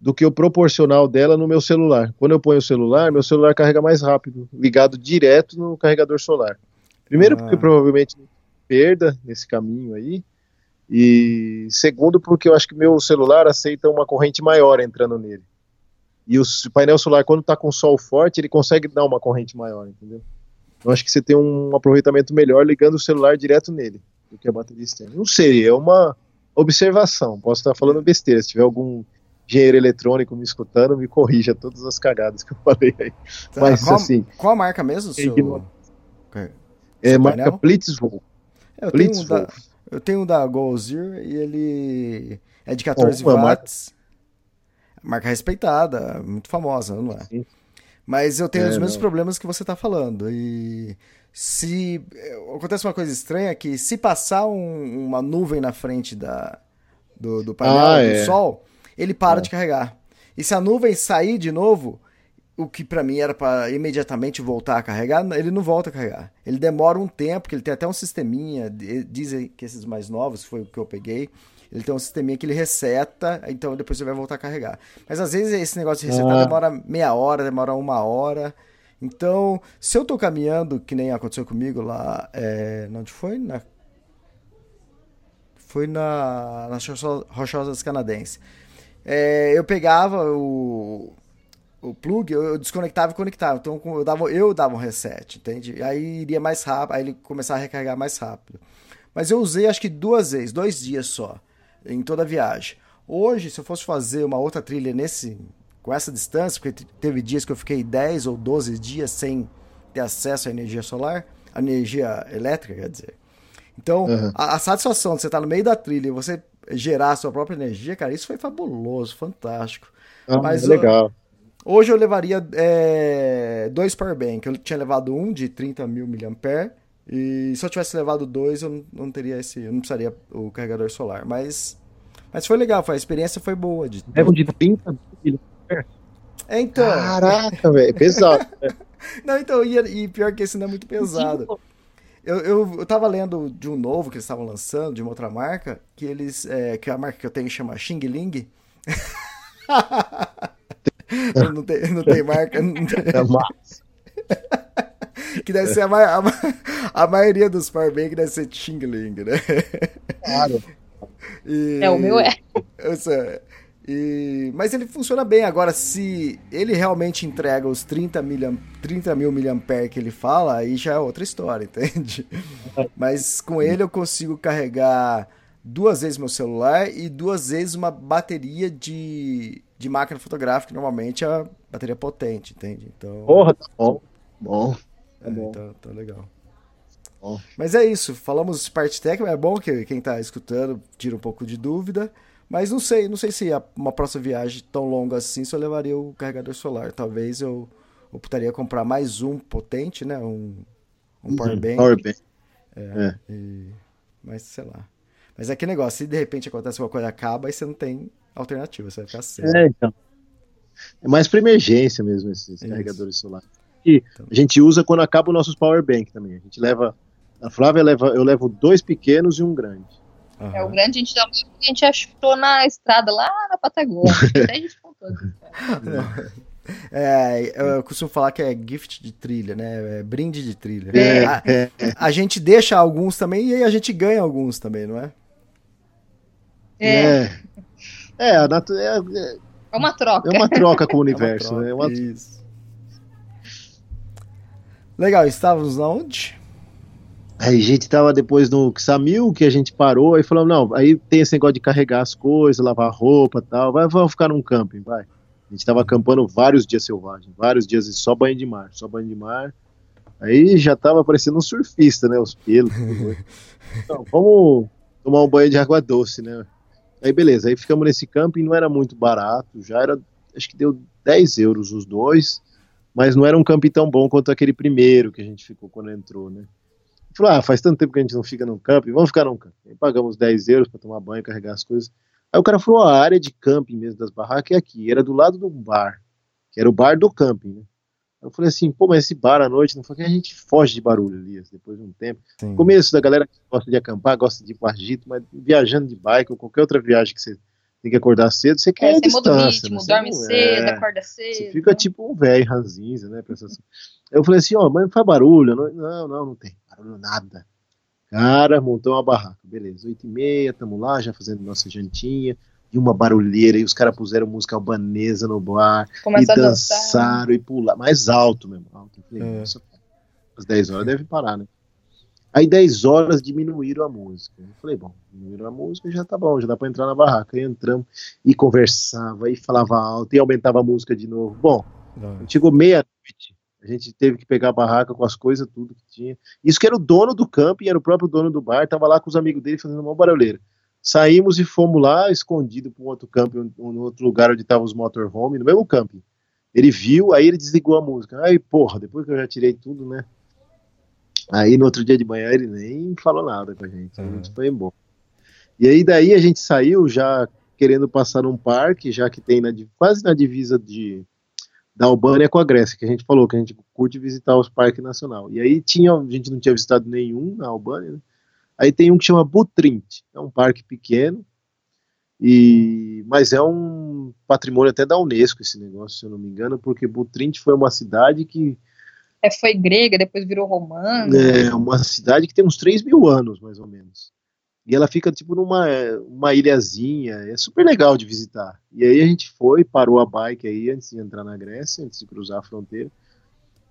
do que o proporcional dela no meu celular. Quando eu ponho o celular, meu celular carrega mais rápido, ligado direto no carregador solar. Primeiro, ah. porque provavelmente perda nesse caminho aí, e segundo, porque eu acho que meu celular aceita uma corrente maior entrando nele. E o painel solar, quando está com sol forte, ele consegue dar uma corrente maior, entendeu? Eu acho que você tem um aproveitamento melhor ligando o celular direto nele do que a bateria externa. Não sei, é uma observação. Posso estar falando besteira. Se tiver algum engenheiro eletrônico me escutando, me corrija todas as cagadas que eu falei aí. Tá, Mas qual, assim. Qual a marca mesmo? Seu... É seu marca Blitzwolf. É, eu, tenho um da, eu tenho um da Golzir e ele é de 14 oh, watts. Marca... marca respeitada, muito famosa, não é? Sim. Mas eu tenho é, os mesmos não. problemas que você está falando. E se. Acontece uma coisa estranha que se passar um, uma nuvem na frente da, do, do painel ah, do é. sol, ele para é. de carregar. E se a nuvem sair de novo, o que para mim era para imediatamente voltar a carregar, ele não volta a carregar. Ele demora um tempo, que ele tem até um sisteminha, dizem que esses mais novos, foi o que eu peguei, ele tem um sisteminha que ele reseta, então depois você vai voltar a carregar. Mas às vezes esse negócio de resetar ah. demora meia hora, demora uma hora. Então, se eu tô caminhando, que nem aconteceu comigo lá, é, onde foi? Na, foi na, nas Rochosas Canadenses. É, eu pegava o, o plug, eu, desconectava e conectava. Então eu dava, eu dava um reset, entende? Aí iria mais rápido, aí ele começava a recarregar mais rápido. Mas eu usei acho que duas vezes, dois dias só em toda a viagem. Hoje, se eu fosse fazer uma outra trilha nesse com essa distância, porque teve dias que eu fiquei 10 ou 12 dias sem ter acesso à energia solar, à energia elétrica, quer dizer. Então, uhum. a, a, satisfação de você estar no meio da trilha e você gerar a sua própria energia, cara, isso foi fabuloso, fantástico. Ah, Mas legal. Hoje eu levaria é, dois powerbank. Eu tinha levado um de 30 mil mAh e se eu tivesse levado dois, eu não teria esse. Eu não precisaria o carregador solar. Mas. Mas foi legal, foi, a experiência foi boa. De Leva um de 30 é, então. Caraca, velho, é pesado. Né? *laughs* não, então, e, e, pior que esse não é muito pesado. Eu, eu, eu tava lendo de um novo que eles estavam lançando, de uma outra marca, que eles. É, que a marca que eu tenho chama Xing Ling. *laughs* não, tem, não tem marca. Não tem... É massa. *laughs* *laughs* que deve ser a, a, a maioria dos powerbank deve ser Xing Ling, né? Claro. E, é, o meu é. E, mas ele funciona bem. Agora, se ele realmente entrega os 30, mil 30 mil mAh que ele fala, aí já é outra história, *laughs* entende? Mas com ele eu consigo carregar duas vezes meu celular e duas vezes uma bateria de, de máquina fotográfica, normalmente é a bateria potente, entende? Então. Porra, tá bom. Bom. É, é bom. Tá, tá legal. Bom. Mas é isso, falamos parte técnica, é bom que quem está escutando tira um pouco de dúvida, mas não sei, não sei se uma próxima viagem tão longa assim se eu levaria o carregador solar. Talvez eu optaria comprar mais um potente, né, um, um power Uhum, bank. Power bank. É, e- Mas sei lá. Mas é que negócio, se de repente acontece alguma coisa acaba, aí você não tem alternativa, você vai ficar sem. É, então. É mais para emergência mesmo esses Isso. carregadores solares. E a gente usa quando acaba os nossos power bank também. A gente leva. A Flávia leva, eu levo dois pequenos e um grande. Aham. É o grande, a gente, dá- a gente achou na estrada lá na Patagônia. *laughs* Até a gente contou. É, eu costumo falar que é gift de trilha, né? É brinde de trilha. É, A, é, a gente deixa alguns também e aí a gente ganha alguns também, não é? É, é. É, é, é- é uma troca. é uma troca com o *laughs* É uma universo. troca, né? É uma- Isso. Legal, estávamos onde? Aí a gente tava depois no Xamil, que a gente parou, aí falou, não, aí tem esse negócio de carregar as coisas, lavar roupa e tal, vai, vamos ficar num camping, vai. A gente tava acampando vários dias selvagens, vários dias só banho de mar, só banho de mar. Aí já tava parecendo um surfista, né, os pelos. *laughs* Então, vamos tomar um banho de água doce, né. Aí beleza, aí ficamos nesse camping, não era muito barato, já era, acho que deu 10 euros os dois, mas não era um camping tão bom quanto aquele primeiro que a gente ficou quando entrou, né. Falou, ah, faz tanto tempo que a gente não fica num camping, vamos ficar num camping. Aí pagamos 10 euros para tomar banho, carregar as coisas. Aí o cara falou, a área de camping mesmo das barracas é aqui, era do lado do bar, que era o bar do camping, né? Eu falei assim, pô, mas esse bar à noite, não foi que a gente foge de barulho ali, depois de um tempo. Sim. Começo da galera que gosta de acampar, gosta de ir agito, mas viajando de bike ou qualquer outra viagem que você tem que acordar cedo, você quer É, você muda o distância. ritmo, né? Dorme não- cedo, é. acorda cedo. Você fica tipo um velho ranzinza, né? essas- Eu falei assim, ó, mas não faz barulho. Não, não, não, não tem barulho nada. Cara, montou uma barraca. Beleza, oito e meia, tamo lá, já fazendo nossa jantinha. E uma barulheira, e os caras puseram música albanesa no bar, Começa e a dançar. dançaram e pular. Mais alto mesmo. Alto. Eu falei, É. nossa, às 10 horas deve parar, né? Aí 10 horas diminuíram a música. Eu falei, bom, diminuíram a música, já tá bom, já dá pra entrar na barraca. Aí entramos e conversava, e falava alto, e aumentava a música de novo. Bom, Não. Chegou meia-noite. A gente teve que pegar a barraca com as coisas, tudo que tinha. Isso que era o dono do camping, era o próprio dono do bar, tava lá com os amigos dele fazendo uma barulheira. Saímos e fomos lá, escondido para um outro camping, um, um outro lugar onde estavam os motorhome, no mesmo camping. Ele viu, aí ele desligou a música. Aí, porra, depois que eu já tirei tudo, né? Aí no outro dia de manhã ele nem falou nada com a gente. A Uhum. gente foi embora. E aí daí a gente saiu já querendo passar num parque, já que tem na, quase na divisa de, da Albânia com a Grécia, que a gente falou que a gente curte visitar os parques nacional. E aí tinha, a gente não tinha visitado nenhum na Albânia, né? Aí tem um que chama Butrint, é um parque pequeno, e mas é um patrimônio até da Unesco esse negócio, se eu não me engano, porque Butrint foi uma cidade que É, foi grega, depois virou romana. é uma cidade que tem uns 3 mil anos, mais ou menos. E ela fica tipo numa uma ilhazinha, é super legal de visitar. E aí a gente foi, parou a bike aí antes de entrar na Grécia, antes de cruzar a fronteira,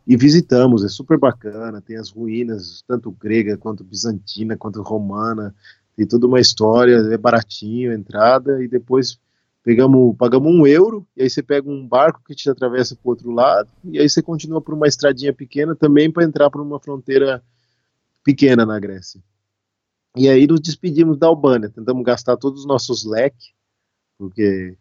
e visitamos, é super bacana, tem as ruínas, tanto grega quanto bizantina, quanto romana, tem toda uma história, é baratinho a entrada, e depois pegamos, pagamos um euro, e aí você pega um barco que te atravessa para o outro lado, e aí você continua por uma estradinha pequena também para entrar por uma fronteira pequena na Grécia. E aí nos despedimos da Albânia, tentamos gastar todos os nossos leques, porque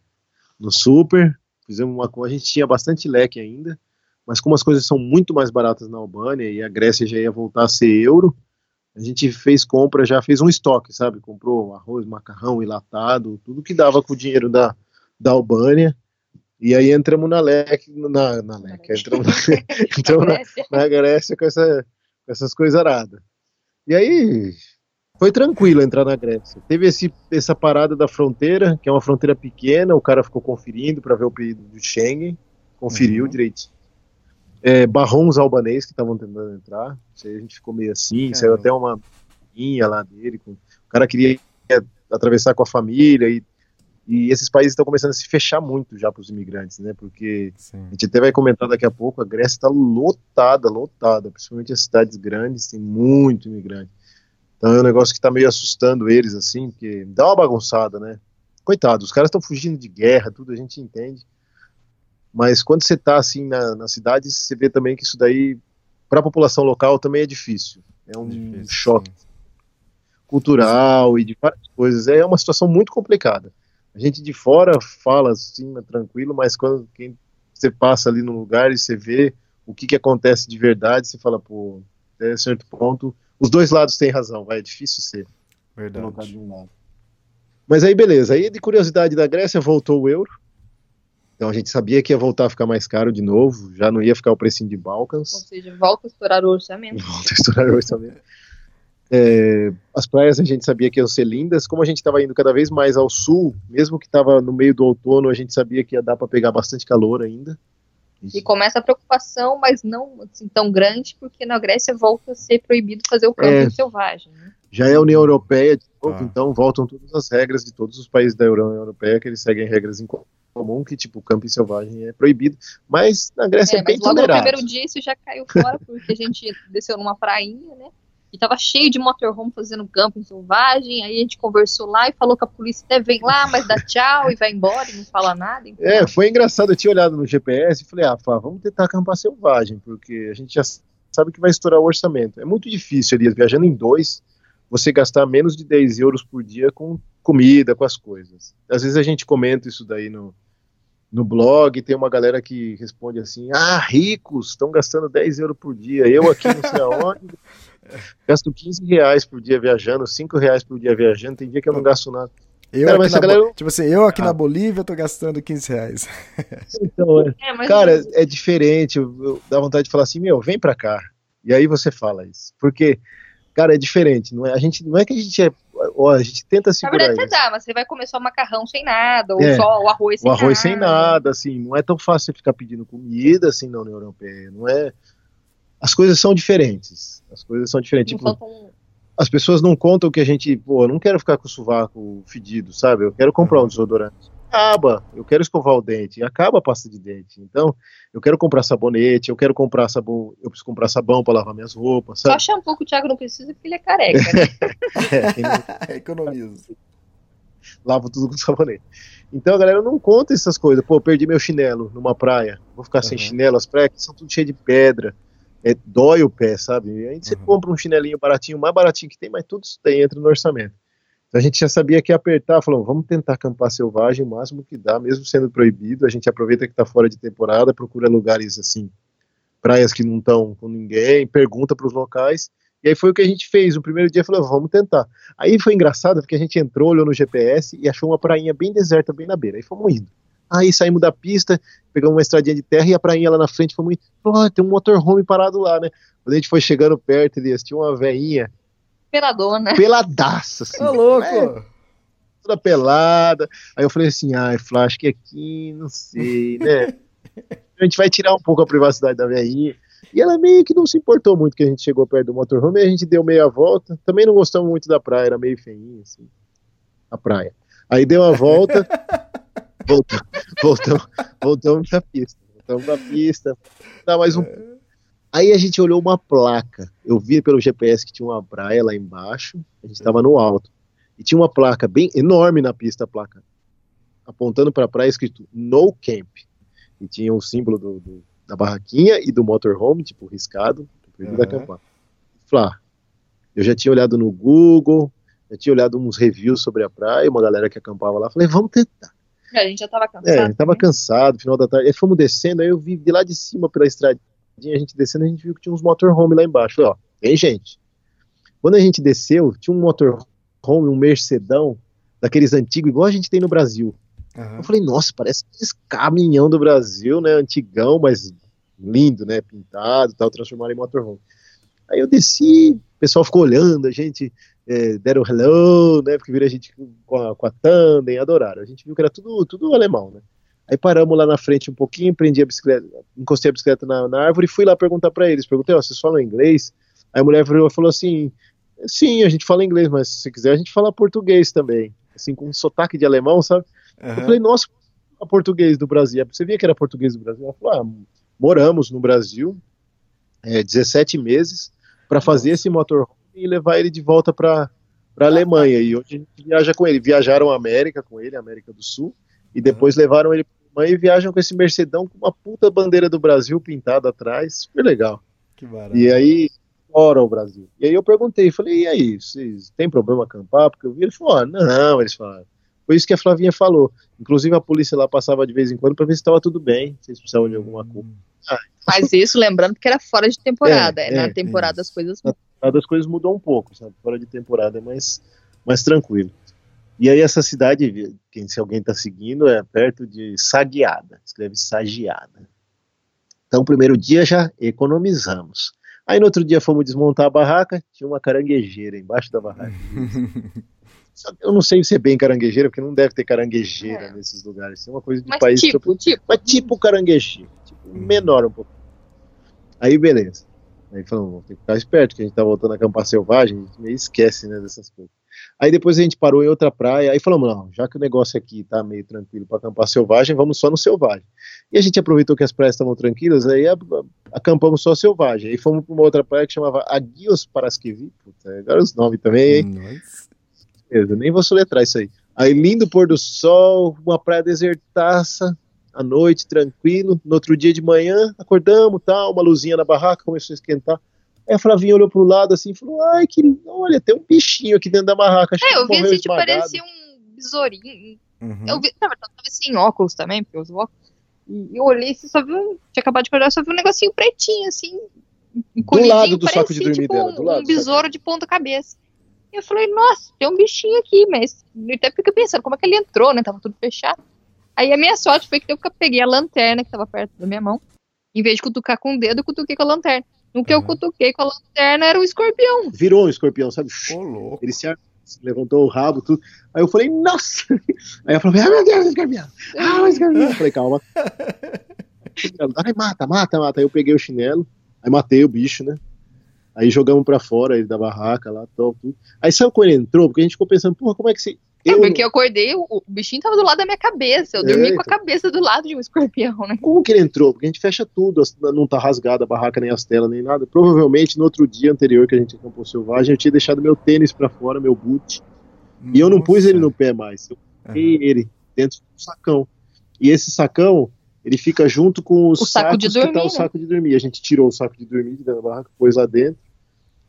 no super fizemos uma a gente tinha bastante leque ainda, mas como as coisas são muito mais baratas na Albânia e a Grécia já ia voltar a ser euro, a gente fez compra, já fez um estoque, sabe? Comprou arroz, macarrão, enlatado, tudo que dava com o dinheiro da, da Albânia. E aí entramos na leque, na, na leque, entramos, *laughs* entramos na, Grécia. na Grécia com, essa, com essas coisas aradas. E aí foi tranquilo entrar na Grécia. Teve esse, essa parada da fronteira, que é uma fronteira pequena, o cara ficou conferindo para ver o pedido do Schengen, conferiu Uhum. direitinho. É, barrou uns albanês que estavam tentando entrar, isso aí a gente ficou meio assim, saiu Caramba. até uma linha lá dele, com- o cara queria atravessar com a família e, e esses países estão começando a se fechar muito já para os imigrantes, né? Porque Sim. a gente até vai comentar daqui a pouco, a Grécia está lotada, lotada, principalmente as cidades grandes, tem muito imigrante. Então é um negócio que está meio assustando eles, assim, porque dá uma bagunçada, né? Coitado, os caras estão fugindo de guerra, tudo a gente entende. Mas quando você está assim na, na cidade, você vê também que isso daí, para a população local, também é difícil. É um Difícil, choque sim. cultural e de várias coisas. É uma situação muito complicada. A gente de fora fala assim, é tranquilo, mas quando quem você passa ali no lugar e você vê o que, que acontece de verdade, você fala, pô, até certo ponto. Os dois lados têm razão, vai, é difícil ser colocado Verdade. de um lado. Mas aí, beleza. Aí, de curiosidade da Grécia, voltou o euro. Então a gente sabia que ia voltar a ficar mais caro de novo, já não ia ficar o precinho de Ou Balkans. seja, volta a estourar o orçamento. *laughs* Volta a estourar o orçamento. É, as praias a gente sabia que iam ser lindas, como a gente estava indo cada vez mais ao sul, mesmo que estava no meio do outono, a gente sabia que ia dar para pegar bastante calor ainda. E começa a preocupação, mas não assim, tão grande, porque na Grécia volta a ser proibido fazer o camping É. selvagem. Né? Já é a União Europeia novo, Tá. então voltam todas as regras de todos os países da União Europeia, que eles seguem regras em comum, que tipo, camping selvagem é proibido, mas na Grécia é, É, bem logo no tolerado. primeiro dia isso já caiu fora, porque a gente desceu numa prainha, né? E tava cheio de motorhome fazendo camping selvagem. Aí a gente conversou lá e falou que a polícia até vem lá, mas dá tchau e vai embora e não fala nada. Então, É, foi engraçado, eu tinha olhado no GPS e falei, ah, Flá, vamos tentar acampar selvagem, porque a gente já sabe que vai estourar o orçamento. É muito difícil ali, viajando em dois, você gastar menos de 10 euros por dia com comida, com as coisas. Às vezes a gente comenta isso daí no, no blog, tem uma galera que responde assim, ah, ricos, estão gastando 10 euros por dia, eu aqui não sei aonde, *laughs* gasto 15 reais por dia viajando, 5 reais por dia viajando, tem dia que eu não gasto nada. Eu Cara, aqui mas galera- Bo- Tipo assim, eu aqui Ah. na Bolívia tô gastando 15 reais. *laughs* Então, é, é, mas Cara, é diferente. Eu, eu- dá vontade de falar assim, meu, vem pra cá. E aí você fala isso. Porque, cara, é diferente. Não é, a gente, não é que a gente é. Ó, a gente tenta na segurar verdade você isso. dá, mas você vai comer só macarrão sem nada, ou É. só o arroz sem O arroz nada. sem nada, assim, não é tão fácil você ficar pedindo comida assim na União Europeia. Não é. As coisas são diferentes. As coisas são diferentes. Não Tipo, faltam- as pessoas não contam que a gente, pô, eu não quero ficar com o sovaco fedido, sabe? Eu quero comprar um desodorante. Acaba, eu quero escovar o dente, acaba a pasta de dente. Então, eu quero comprar sabonete, eu quero comprar sabão, eu preciso comprar sabão para lavar minhas roupas, Só sabe? shampoo que o Thiago não precisa porque ele é careca. Né? *laughs* É, Economizo. lava tudo com sabonete. Então a galera não conta essas coisas. Pô, perdi meu chinelo numa praia, vou ficar sem Uhum. chinelo, as praias aqui são tudo cheio de pedra. É, dói o pé, sabe? Aí você Uhum. compra um chinelinho baratinho, o mais baratinho que tem, mas tudo isso tem, entra no orçamento. Então a gente já sabia que ia apertar, falou, vamos tentar acampar selvagem o máximo que dá, mesmo sendo proibido. A gente aproveita que está fora de temporada, procura lugares assim, praias que não estão com ninguém, pergunta para os locais. E aí foi o que a gente fez. O primeiro dia falou, vamos tentar. Aí foi engraçado porque a gente entrou, olhou no GPS e achou uma prainha bem deserta, bem na beira. Aí fomos indo. Aí saímos da pista, pegamos uma estradinha de terra e a prainha lá na frente indo. Falou, "Ah, tem um motorhome parado lá, né? Quando a gente foi chegando perto, Elias, tinha uma veinha Peladona. peladaça, assim. Ô, louco! É, toda pelada. Aí eu falei assim, ai, Flá, acho que aqui, não sei, né? *laughs* A gente vai tirar um pouco a privacidade da veinha. E ela meio que não se importou muito que a gente chegou perto do motorhome, e a gente deu meia volta. Também não gostamos muito da praia, era meio feinha, assim, a praia. Aí deu uma volta, *laughs* voltamos, voltamos, voltamos pra pista. Voltamos pra pista, dá mais um Aí a gente olhou uma placa. Eu vi pelo GPS que tinha uma praia lá embaixo. A gente estava no alto. E tinha uma placa bem enorme na pista, a placa. Apontando para a praia escrito No Camp. E tinha o símbolo do, do- da barraquinha e do motorhome, tipo, riscado. Proibido Aham. acampar. Flá, eu já tinha olhado no Google, já tinha olhado uns reviews sobre a praia, uma galera que acampava lá. Falei, vamos tentar. A gente já tava É, cansado. tava né? cansado, final da tarde. Aí fomos descendo, aí eu vi de lá de cima pela estradinha, a gente descendo, a gente viu que tinha uns motorhome lá embaixo. Falei, ó, tem gente. Quando a gente desceu, tinha um motorhome, um Mercedão, daqueles antigos, igual a gente tem no Brasil. Aham. Eu falei, nossa, parece esse caminhão do Brasil, né? Antigão, mas lindo, né? Pintado e tal, transformaram em motorhome. Aí eu desci, o pessoal ficou olhando, a gente é, deram hello, né? Porque viram a gente com a, com a tandem, adoraram. A gente viu que era tudo, tudo alemão, né? Aí paramos lá na frente um pouquinho, prendi a bicicleta, encostei a bicicleta na, na árvore e fui lá perguntar pra eles. Perguntei, ó, vocês falam inglês? Aí a mulher virou falou assim: sim, a gente fala inglês, mas se quiser a gente fala português também. Assim, com um sotaque de alemão, sabe? Eu Aham. falei, nossa, a português do Brasil. Você via que era português do Brasil? Ela falou, ah, moramos no Brasil é, 17 meses para fazer esse motorhome e levar ele de volta para para Alemanha. E hoje a gente viaja com ele. Viajaram a América com ele, América do Sul, e depois levaram ele para Alemanha e viajam com esse Mercedão com uma puta bandeira do Brasil pintada atrás. Super legal. Que barato. E aí, fora o Brasil. E aí eu perguntei, falei, e aí, vocês têm problema acampar? Porque eu vi, ele falou, ah, não, eles falaram, Foi isso que a Flavinha falou. Inclusive a polícia lá passava de vez em quando para ver se estava tudo bem, se eles precisavam de alguma coisa. Ah, Mas isso lembrando que era fora de temporada. É, É, na é, temporada as coisas mudam. as coisas mudou um pouco, sabe? Fora de temporada é mais, mais tranquilo. E aí essa cidade, quem, se alguém está seguindo, é perto de Sagiada, escreve Sagiada. Então, primeiro dia já economizamos. Aí no outro dia fomos desmontar a barraca, tinha uma caranguejeira embaixo da barraca. *laughs* Só que Eu não sei se é bem caranguejeira, porque não deve ter caranguejeira É. nesses lugares. Isso é uma coisa de Mas país tipo, tropical. tipo. Mas tipo caranguejeira, tipo, menor um pouco. Aí beleza. Aí falamos, vamos ter que ficar esperto, que a gente tá voltando a acampar selvagem, a gente meio esquece, né, dessas coisas. Aí depois a gente parou em outra praia, aí falamos, não, já que o negócio aqui tá meio tranquilo para acampar selvagem, vamos só no selvagem. E a gente aproveitou que as praias estavam tranquilas, aí acampamos só selvagem. Aí fomos para uma outra praia que chamava Aguios Paraskevi, puta, agora os nomes também, hein? Beleza, nem vou soletrar isso aí. Aí, lindo pôr do sol, uma praia desertaça, à noite, tranquilo. No outro dia de manhã, acordamos, tal, uma luzinha na barraca, começou a esquentar. Aí a Flavinha olhou pro lado assim e falou: Ai, que olha, tem um bichinho aqui dentro da barraca. Acho É, que eu vi assim, tipo, esmagado." parecia um besourinho. Uhum. Eu vi, na verdade, eu tava sem óculos também, porque eu uso óculos. E eu olhei assim, só vi um, tinha acabado de acordar, só vi um negocinho pretinho, assim, encolhidinho, lado do saco de parecia, dormir tipo, dela, do um, lado um do besouro de ponta cabeça. E eu falei, nossa, tem um bichinho aqui, mas no tempo fiquei pensando, como é que ele entrou, né, tava tudo fechado. Aí a minha sorte foi que eu peguei a lanterna que tava perto da minha mão, em vez de cutucar com o dedo, eu cutuquei com a lanterna. No que eu Uhum. cutuquei com a lanterna era o escorpião. Virou um escorpião, sabe? Louco. Ele se levantou o rabo, tudo. Aí eu falei, nossa! *laughs* Aí eu falei, ai meu Deus, escorpião! Ah, escorpião! Eu falei, calma. *laughs* Ai, mata, mata, mata. Aí eu peguei o chinelo, aí matei o bicho, né? Aí jogamos pra fora ele da barraca lá, tal, tudo. Aí sabe quando ele entrou? Porque a gente ficou pensando, porra, como é que se. É, Eu, porque eu acordei, o, o bichinho tava do lado da minha cabeça. Eu dormi É, com a então. cabeça do lado de um escorpião, né? Como que ele entrou? Porque a gente fecha tudo, não tá rasgada a barraca, nem as telas, nem nada. Provavelmente no outro dia anterior que a gente acampou selvagem, eu tinha deixado meu tênis pra fora, meu boot. E eu não pus ele no pé mais. Eu coloquei ele dentro do sacão. E esse sacão, ele fica junto com os O saco sacos de que tá dormir, o né? saco de dormir. A gente tirou o saco de dormir da barraca, pôs lá dentro.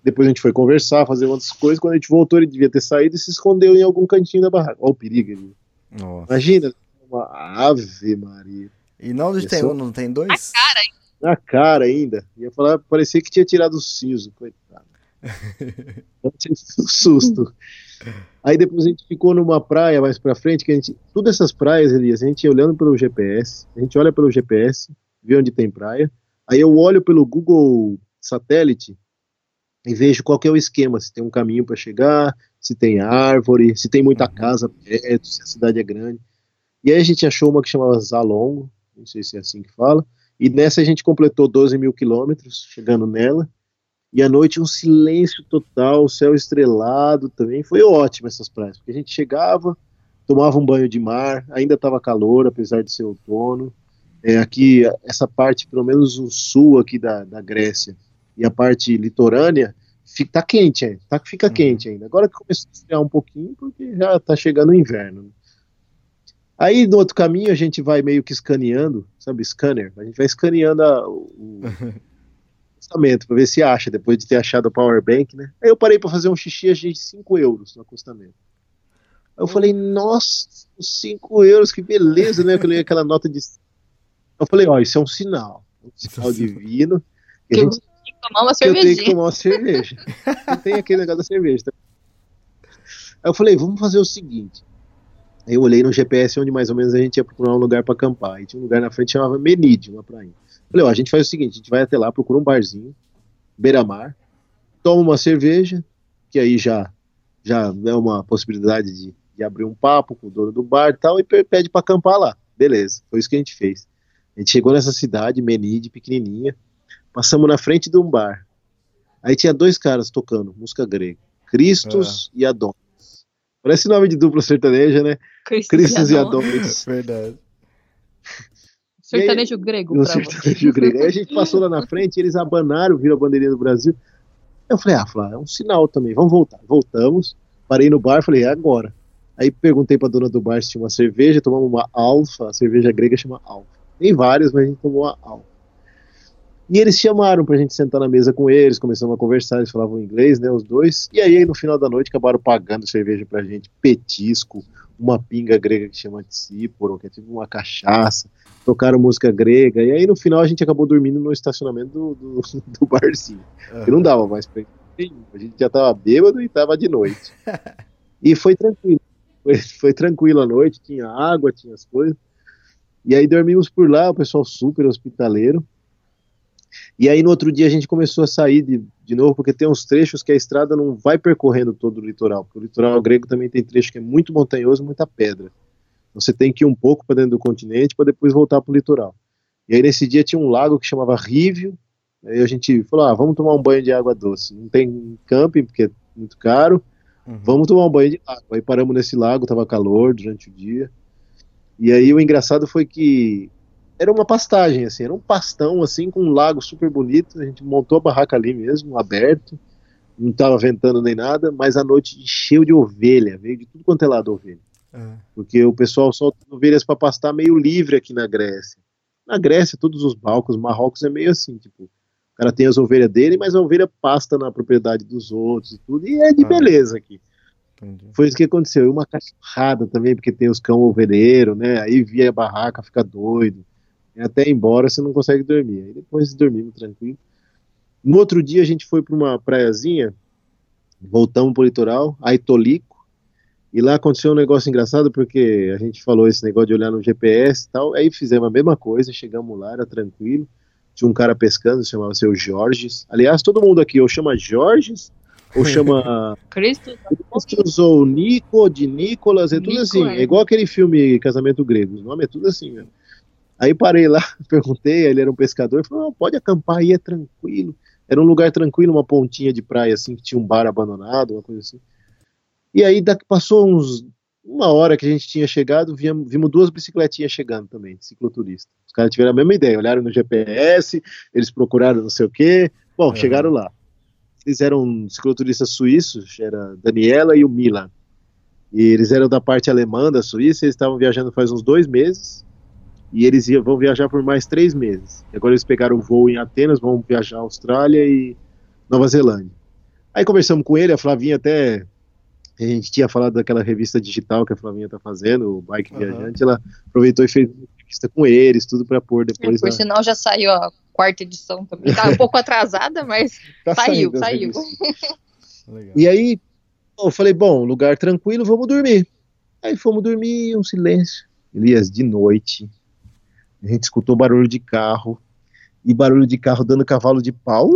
Depois a gente foi conversar, fazer outras coisas. Quando a gente voltou, ele devia ter saído e se escondeu em algum cantinho da barraca. Olha o perigo ali. Nossa. Imagina, uma ave Maria. E não tem um, não tem dois? Na cara ainda. Ia falar, parecia que tinha tirado o siso, coitado. *laughs* Eu tinha um susto. Aí depois a gente ficou numa praia mais pra frente, que a gente. Todas essas praias, Elias, a gente ia olhando pelo GPS, a gente olha pelo GPS, vê onde tem praia. Aí eu olho pelo Google satélite e vejo qual é o esquema, se tem um caminho para chegar, se tem árvore, se tem muita casa perto, se a cidade é grande. E aí a gente achou uma que chamava Zalongo, não sei se é assim que fala, e nessa a gente completou 12 mil quilômetros, chegando nela, e à noite um silêncio total, céu estrelado também, foi ótimo essas praias, porque a gente chegava, tomava um banho de mar, ainda estava calor, apesar de ser outono, é, aqui, essa parte, pelo menos o sul aqui da, da Grécia, e a parte litorânea, fica, tá quente ainda, tá, fica Uhum. quente ainda. Agora que começou a esfriar um pouquinho, porque já tá chegando o inverno. né? Aí no outro caminho a gente vai meio que escaneando, sabe, scanner, a gente vai escaneando a- o, *laughs* acostamento para ver se acha, depois de ter achado o power bank, né? Aí eu parei para fazer um xixi achei 5 euros no acostamento. Aí eu falei, nossa, 5 euros, que beleza, né? Eu falei aquela nota de. Eu falei, ó, isso é um sinal, um sinal divino. que a gente tomar uma que eu tenho que tomar uma cerveja. Não tem aquele negócio da cerveja. tá? Aí eu falei, vamos fazer o seguinte. Aí eu olhei no GPS onde mais ou menos a gente ia procurar um lugar para acampar. Aí tinha um lugar na frente que chamava Menide, uma praia. Falei, ó, a gente faz o seguinte, a gente vai até lá, procura um barzinho, beira-mar, toma uma cerveja, que aí já já é uma possibilidade de, de abrir um papo com o dono do bar e tal, e pe- pede para acampar lá. Beleza, foi isso que a gente fez. A gente chegou nessa cidade, Menide, pequenininha, passamos na frente de um bar. Aí tinha dois caras tocando música grega, Cristos e Adonis. Parece nome de dupla sertaneja, né? Cristos e Adonis. *laughs* Verdade. Sertanejo grego No pra você. sertanejo grego. Aí a gente passou lá na frente, eles abanaram, viram a bandeirinha do Brasil. Eu falei, ah, Flá, é um sinal também, vamos voltar. Voltamos, parei no bar, falei, é agora. Aí perguntei pra dona do bar se tinha uma cerveja, tomamos uma alfa, a cerveja grega chama alfa. Tem várias, mas a gente tomou uma alfa. E eles chamaram pra gente sentar na mesa com eles, começamos a conversar, eles falavam inglês, né, os dois. E aí, no final da noite, acabaram pagando cerveja pra gente, petisco, uma pinga grega que chama Tsiporo, que é tipo uma cachaça. Tocaram música grega. E aí, no final, a gente acabou dormindo no estacionamento do, do, *laughs* do barzinho. Uhum. Que não dava mais pra A gente já tava bêbado e tava de noite. *laughs* e foi tranquilo. Foi, foi tranquilo a noite, tinha água, tinha as coisas. E aí dormimos por lá, o pessoal super hospitaleiro. E aí no outro dia a gente começou a sair de, de novo, porque tem uns trechos que a estrada não vai percorrendo todo o litoral, porque o litoral grego também tem trecho que é muito montanhoso, muita pedra. Então você tem que ir um pouco para dentro do continente para depois voltar para o litoral. E aí nesse dia tinha um lago que chamava Rívio, aí a gente falou, ah, vamos tomar um banho de água doce. Não tem camping, porque é muito caro, uhum. vamos tomar um banho de água. Aí paramos nesse lago, estava calor durante o dia. E aí o engraçado foi que era uma pastagem, assim, era um pastão, assim, com um lago super bonito. A gente montou a barraca ali mesmo, aberto, não estava ventando nem nada, mas a noite encheu de ovelha, veio de tudo quanto é lado ovelha. É. Porque o pessoal solta ovelhas para pastar meio livre aqui na Grécia. Na Grécia, todos os balcos, Marrocos é meio assim, tipo, o cara tem as ovelhas dele, mas a ovelha pasta na propriedade dos outros e tudo, e é de ah. beleza aqui. Entendi. Foi isso que aconteceu. E uma cachorrada também, porque tem os cão ovelheiro, né? Aí via a barraca, fica doido até ir embora você não consegue dormir. Aí depois dormimos tranquilo. No outro dia a gente foi para uma praiazinha, voltamos para o litoral, Aitolico, e lá aconteceu um negócio engraçado porque a gente falou esse negócio de olhar no GPS e tal, aí fizemos a mesma coisa, chegamos lá, era tranquilo, tinha um cara pescando, chamava seu Jorges. Aliás, todo mundo aqui ou chama Jorges ou *laughs* chama Cristo ou Nico, de Nicolas, é tudo Nico, assim, é. é igual aquele filme Casamento Grego, o nome é tudo assim mesmo. Aí parei lá, *laughs* perguntei, ele era um pescador, falou, pode acampar aí, é tranquilo. Era um lugar tranquilo, uma pontinha de praia assim, que tinha um bar abandonado, uma coisa assim. E aí daqui, passou uns uma hora que a gente tinha chegado, vimos, vimos duas bicicletinhas chegando também, cicloturista. Os caras tiveram a mesma ideia, olharam no GPS, eles procuraram não sei o quê. Bom, chegaram lá. Eles eram cicloturistas suíços, era Daniela e o Milan. E eles eram da parte alemã da Suíça, eles estavam viajando faz uns dois meses e eles iam, vão viajar por mais três meses. E agora eles pegaram o voo em Atenas, vão viajar à Austrália e Nova Zelândia. Aí conversamos com ele, a Flavinha até. A gente tinha falado daquela revista digital que a Flavinha está fazendo, o Bike uhum. Viajante. Ela aproveitou e fez uma entrevista com eles, tudo para pôr depois. É, por na... sinal, já saiu a quarta edição também. Tá um pouco atrasada, mas *laughs* tá saiu, saiu. *laughs* e aí, eu falei: bom, lugar tranquilo, vamos dormir. Aí fomos dormir, um silêncio. Elias, de noite, a gente escutou barulho de carro e barulho de carro dando cavalo de pau,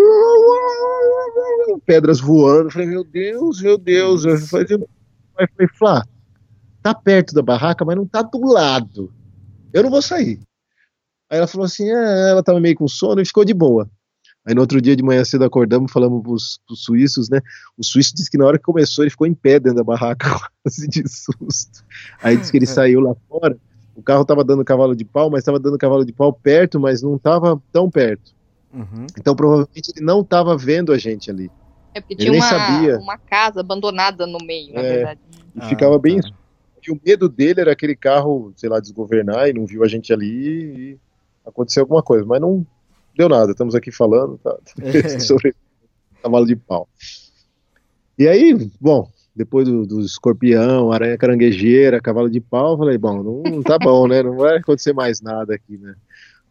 pedras voando. Eu falei, meu Deus, meu Deus. Eu falei, eu falei, Flá, tá perto da barraca, mas não tá do lado. Eu não vou sair. Aí ela falou assim, é, ela tava meio com sono e ficou de boa. Aí no outro dia de manhã cedo acordamos, falamos pros, pros suíços, né? O suíço disse que na hora que começou ele ficou em pé dentro da barraca, *laughs* quase de susto. Aí disse que ele saiu lá fora o carro estava dando cavalo de pau, mas estava dando cavalo de pau perto, mas não estava tão perto. Uhum. Então provavelmente ele não estava vendo a gente ali. É porque ele tinha uma, sabia. uma casa abandonada no meio, na é, verdade. E ah, ficava bem. Tá. E o medo dele era aquele carro, sei lá, desgovernar e não viu a gente ali e aconteceu alguma coisa. Mas não deu nada, estamos aqui falando tá, *laughs* *laughs* sobre cavalo de pau. E aí, bom, depois do, do, escorpião, aranha caranguejeira, cavalo de pau, falei, bom, não, não, tá bom, né? Não vai acontecer mais nada aqui, né?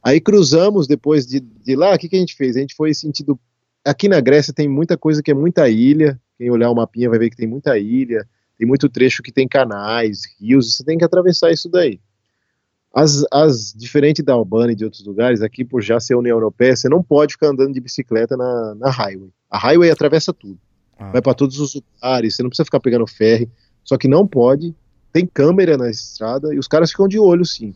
Aí cruzamos depois de, de lá, o que, que a gente fez? A gente foi sentido. Aqui na Grécia tem muita coisa que é muita ilha. Quem olhar o mapinha vai ver que tem muita ilha, tem muito trecho que tem canais, rios, você tem que atravessar isso daí. As, as diferente da Albânia e de outros lugares, aqui por já ser União Europeia, você não pode ficar andando de bicicleta na, na highway. A highway atravessa tudo. Ah. Vai para todos os lugares, você não precisa ficar pegando ferry. Só que não pode, tem câmera na estrada e os caras ficam de olho sim.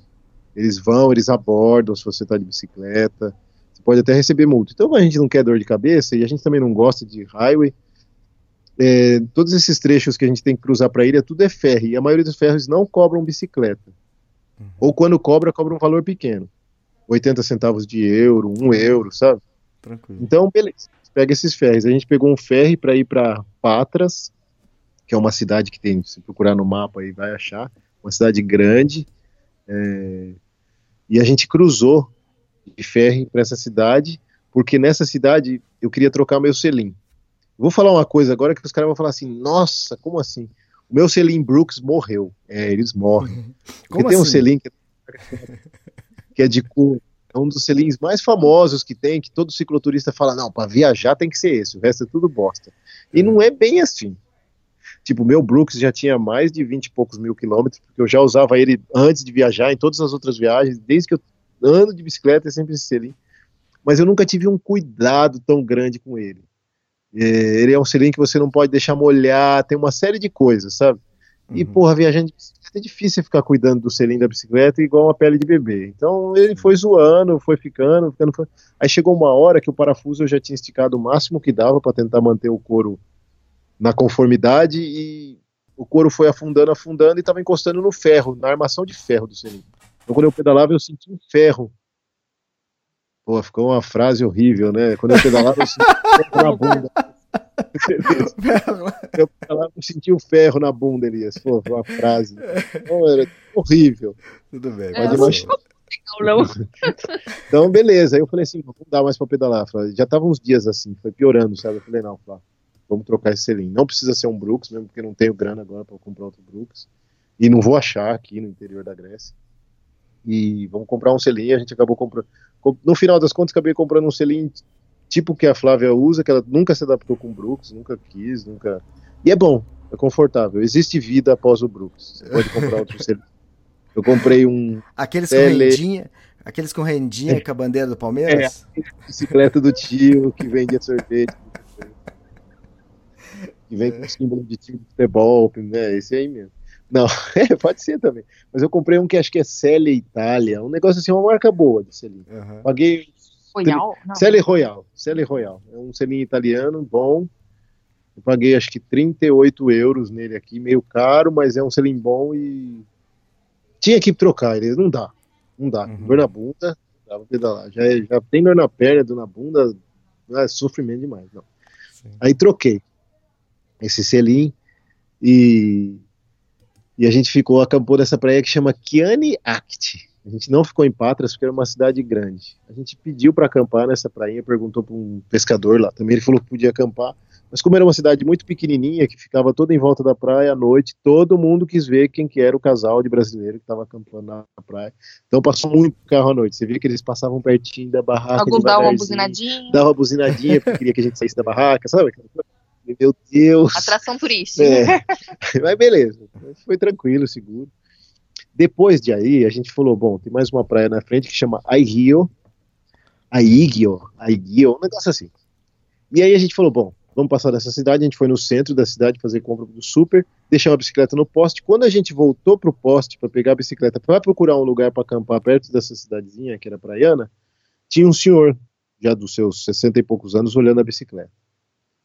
Eles vão, eles abordam se você está de bicicleta. Você pode até receber multa. Então a gente não quer dor de cabeça e a gente também não gosta de highway. É, todos esses trechos que a gente tem que cruzar para ilha, tudo é ferry. E a maioria dos ferros não cobram bicicleta. Uhum. Ou quando cobra, cobra um valor pequeno. 80 centavos de euro, 1 euro, sabe? Tranquilo. Então, beleza pega esses ferries. A gente pegou um ferry para ir para Patras, que é uma cidade que tem, se procurar no mapa aí vai achar, uma cidade grande. É, e a gente cruzou de ferry para essa cidade, porque nessa cidade eu queria trocar meu selim. Vou falar uma coisa agora que os caras vão falar assim: nossa, como assim? O meu selim Brooks morreu. É, eles morrem. *laughs* Porque Como tem um assim? selim que, *laughs* que é de cor. É um dos selins mais famosos que tem, que todo cicloturista fala: não, para viajar tem que ser esse, o resto é tudo bosta. E não é bem assim. Tipo, o meu Brooks já tinha mais de 20 e poucos mil quilômetros, porque eu já usava ele antes de viajar, em todas as outras viagens, desde que eu ando de bicicleta, é sempre esse selim. Mas eu nunca tive um cuidado tão grande com ele. É, ele é um selim que você não pode deixar molhar, tem uma série de coisas, sabe? E, Uhum. porra, viajando de bicicleta é difícil ficar cuidando do selim da bicicleta igual uma pele de bebê. Então ele foi zoando, foi ficando, ficando. ficando. Aí chegou uma hora que o parafuso eu já tinha esticado o máximo que dava para tentar manter o couro na conformidade e o couro foi afundando, afundando e estava encostando no ferro, na armação de ferro do selim. Então quando eu pedalava eu sentia um ferro. Pô, ficou uma frase horrível, né? Quando eu pedalava eu sentia um ferro na bunda. *laughs* Eu eu sentia o ferro na bunda, Elias. Pô, foi uma frase. Pô, era horrível. Tudo bem. É, pode não ser. Não, não. *laughs* Então, beleza. Aí eu falei assim, não dá mais pra pedalar. Falei, Já tava uns dias assim, foi piorando, sabe? Eu falei, não, vamos trocar esse selim. Não precisa ser um Brooks, mesmo porque eu não tenho grana agora pra comprar outro Brooks. E não vou achar aqui no interior da Grécia. E vamos comprar um selim. A gente acabou comprando. com- No final das contas, acabei comprando um selim tipo que a Flávia usa, que ela nunca se adaptou com o Brooks, nunca quis, nunca. E é bom, é confortável. Existe vida após o Brooks. Você pode comprar outro. *laughs* Eu comprei um Aqueles com Tele- rendinha, aqueles com rendinha com a bandeira do Palmeiras? bicicleta do tio que vendia sorvete. Que vem com símbolo de time de futebol, né? Esse aí mesmo. Não, *laughs* é, pode ser também. Mas eu comprei um que acho que é Cele Itália, um negócio assim, uma marca boa de selim. Aham. Paguei Royal? Não. Cele Royal, Cele Royal. É um selim italiano, bom. Eu paguei acho que 38 euros nele aqui, meio caro, mas é um selim bom e tinha que trocar ele, não dá. Não dá. Uhum. Dor na bunda, dá pra pedalar. Já, é- já tem dor na perna, dor na bunda, é sofrimento demais. Não. Sim. Aí troquei esse selim e, e a gente ficou, acampou nessa praia que chama Kiani Act. A gente não ficou em Patras porque era uma cidade grande. A gente pediu para acampar nessa praia, perguntou para um pescador lá também, ele falou que podia acampar. Mas como era uma cidade muito pequenininha, que ficava toda em volta da praia à noite, todo mundo quis ver quem que era o casal de brasileiro que estava acampando na praia. Então passou muito carro à noite. Você via que eles passavam pertinho da barraca Alguns davam uma buzinadinha. Dava uma buzinadinha porque queria que a gente saísse da barraca, sabe? Meu Deus. Atração turística. É. *laughs* Mas beleza, foi tranquilo, seguro. Depois de aí, a gente falou, bom, tem mais uma praia na frente que chama Aigio, Aigio, Aigio, um negócio assim. E aí a gente falou, bom, vamos passar dessa cidade, a gente foi no centro da cidade fazer compra do super, deixar a bicicleta no poste. Quando a gente voltou pro poste para pegar a bicicleta para procurar um lugar para acampar perto dessa cidadezinha, que era praiana, tinha um senhor, já dos seus 60 e poucos anos, olhando a bicicleta.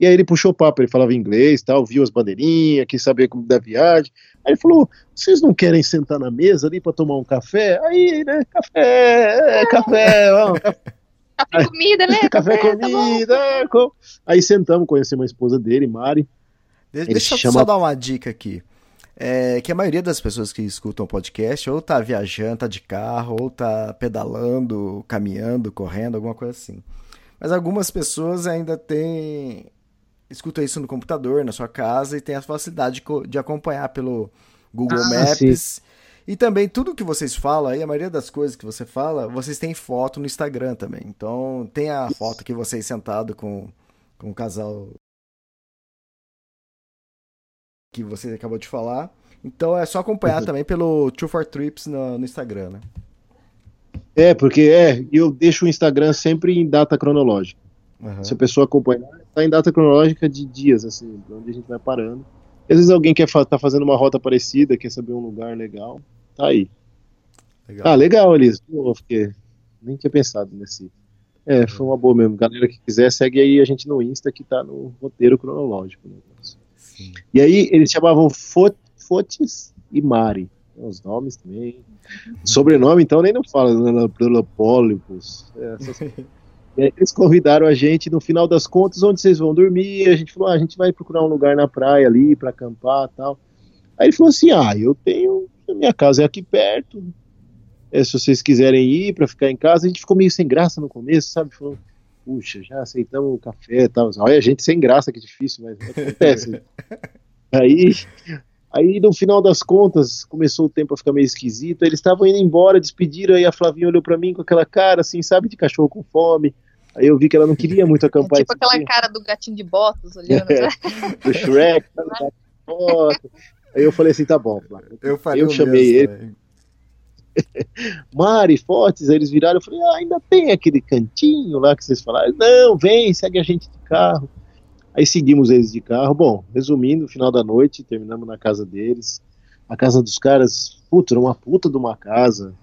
E aí ele puxou papo, ele falava inglês, tal, viu as bandeirinhas, quis saber como da viagem. Aí ele falou: "Vocês não querem sentar na mesa ali para tomar um café?" Aí, né, café, é, café, vamos, café, *laughs* Café e comida, né? *laughs* café, tá bom. comida. é, com- Aí sentamos, conhecemos a esposa dele, Mari. De- Ele Deixa eu chama- só dar uma dica aqui. É que a maioria das pessoas que escutam o podcast ou tá viajando, tá de carro, ou tá pedalando, caminhando, correndo, alguma coisa assim. Mas algumas pessoas ainda têm. Escutam isso no computador, na sua casa, e tem a facilidade de, co- de acompanhar pelo Google Ah, Maps. E também tudo que vocês falam aí, a maioria das coisas que você fala, vocês têm foto no Instagram também. Então tem a foto que vocês sentado com, com o casal que você acabou de falar. Então é só acompanhar Uhum. também pelo True for Trips no, no Instagram, né? É, porque é, eu deixo o Instagram sempre em data cronológica. Aham. Se a pessoa acompanhar, tá em data cronológica de dias, assim, de onde a gente vai parando. Às vezes alguém quer fa tá fazendo uma rota parecida, quer saber um lugar legal, tá aí. Legal. Ah, legal, Elisa. Pô, fiquei... Nem tinha pensado nesse. É, foi uma boa mesmo. Galera que quiser, segue aí a gente no Insta que tá no roteiro cronológico. Sim. E aí eles chamavam Fo- Fotis e Mari. Tem Os nomes também. *laughs* Sobrenome, então, nem não fala. Lolopólipos. É, essas coisas. *laughs* E aí eles convidaram a gente, no final das contas, onde vocês vão dormir? A gente falou, ah, a gente vai procurar um lugar na praia ali para acampar tal. Aí ele falou assim, ah, eu tenho, a minha casa é aqui perto, é, se vocês quiserem ir para ficar em casa, a gente ficou meio sem graça no começo, sabe? Falou, puxa, já aceitamos o café e tal. Olha, a gente sem graça, que difícil, mas acontece. *laughs* aí, aí, no final das contas, começou o tempo a ficar meio esquisito. Eles estavam indo embora, despediram, aí a Flavinha olhou para mim com aquela cara, assim, sabe, de cachorro com fome. Aí eu vi que ela não queria muito acampar. tipo aquela dia. cara do gatinho de botas olhando. É, *laughs* do Shrek, Aí eu falei assim, tá bom, Flávio. Eu, eu chamei ele. Também. *laughs* Mari, Fortes, aí eles viraram, eu falei, ah, ainda tem aquele cantinho lá que vocês falaram, não, vem, segue a gente de carro. Aí seguimos eles de carro. Bom, resumindo, final da noite, terminamos na casa deles. A casa dos caras, puta, era uma puta de uma casa.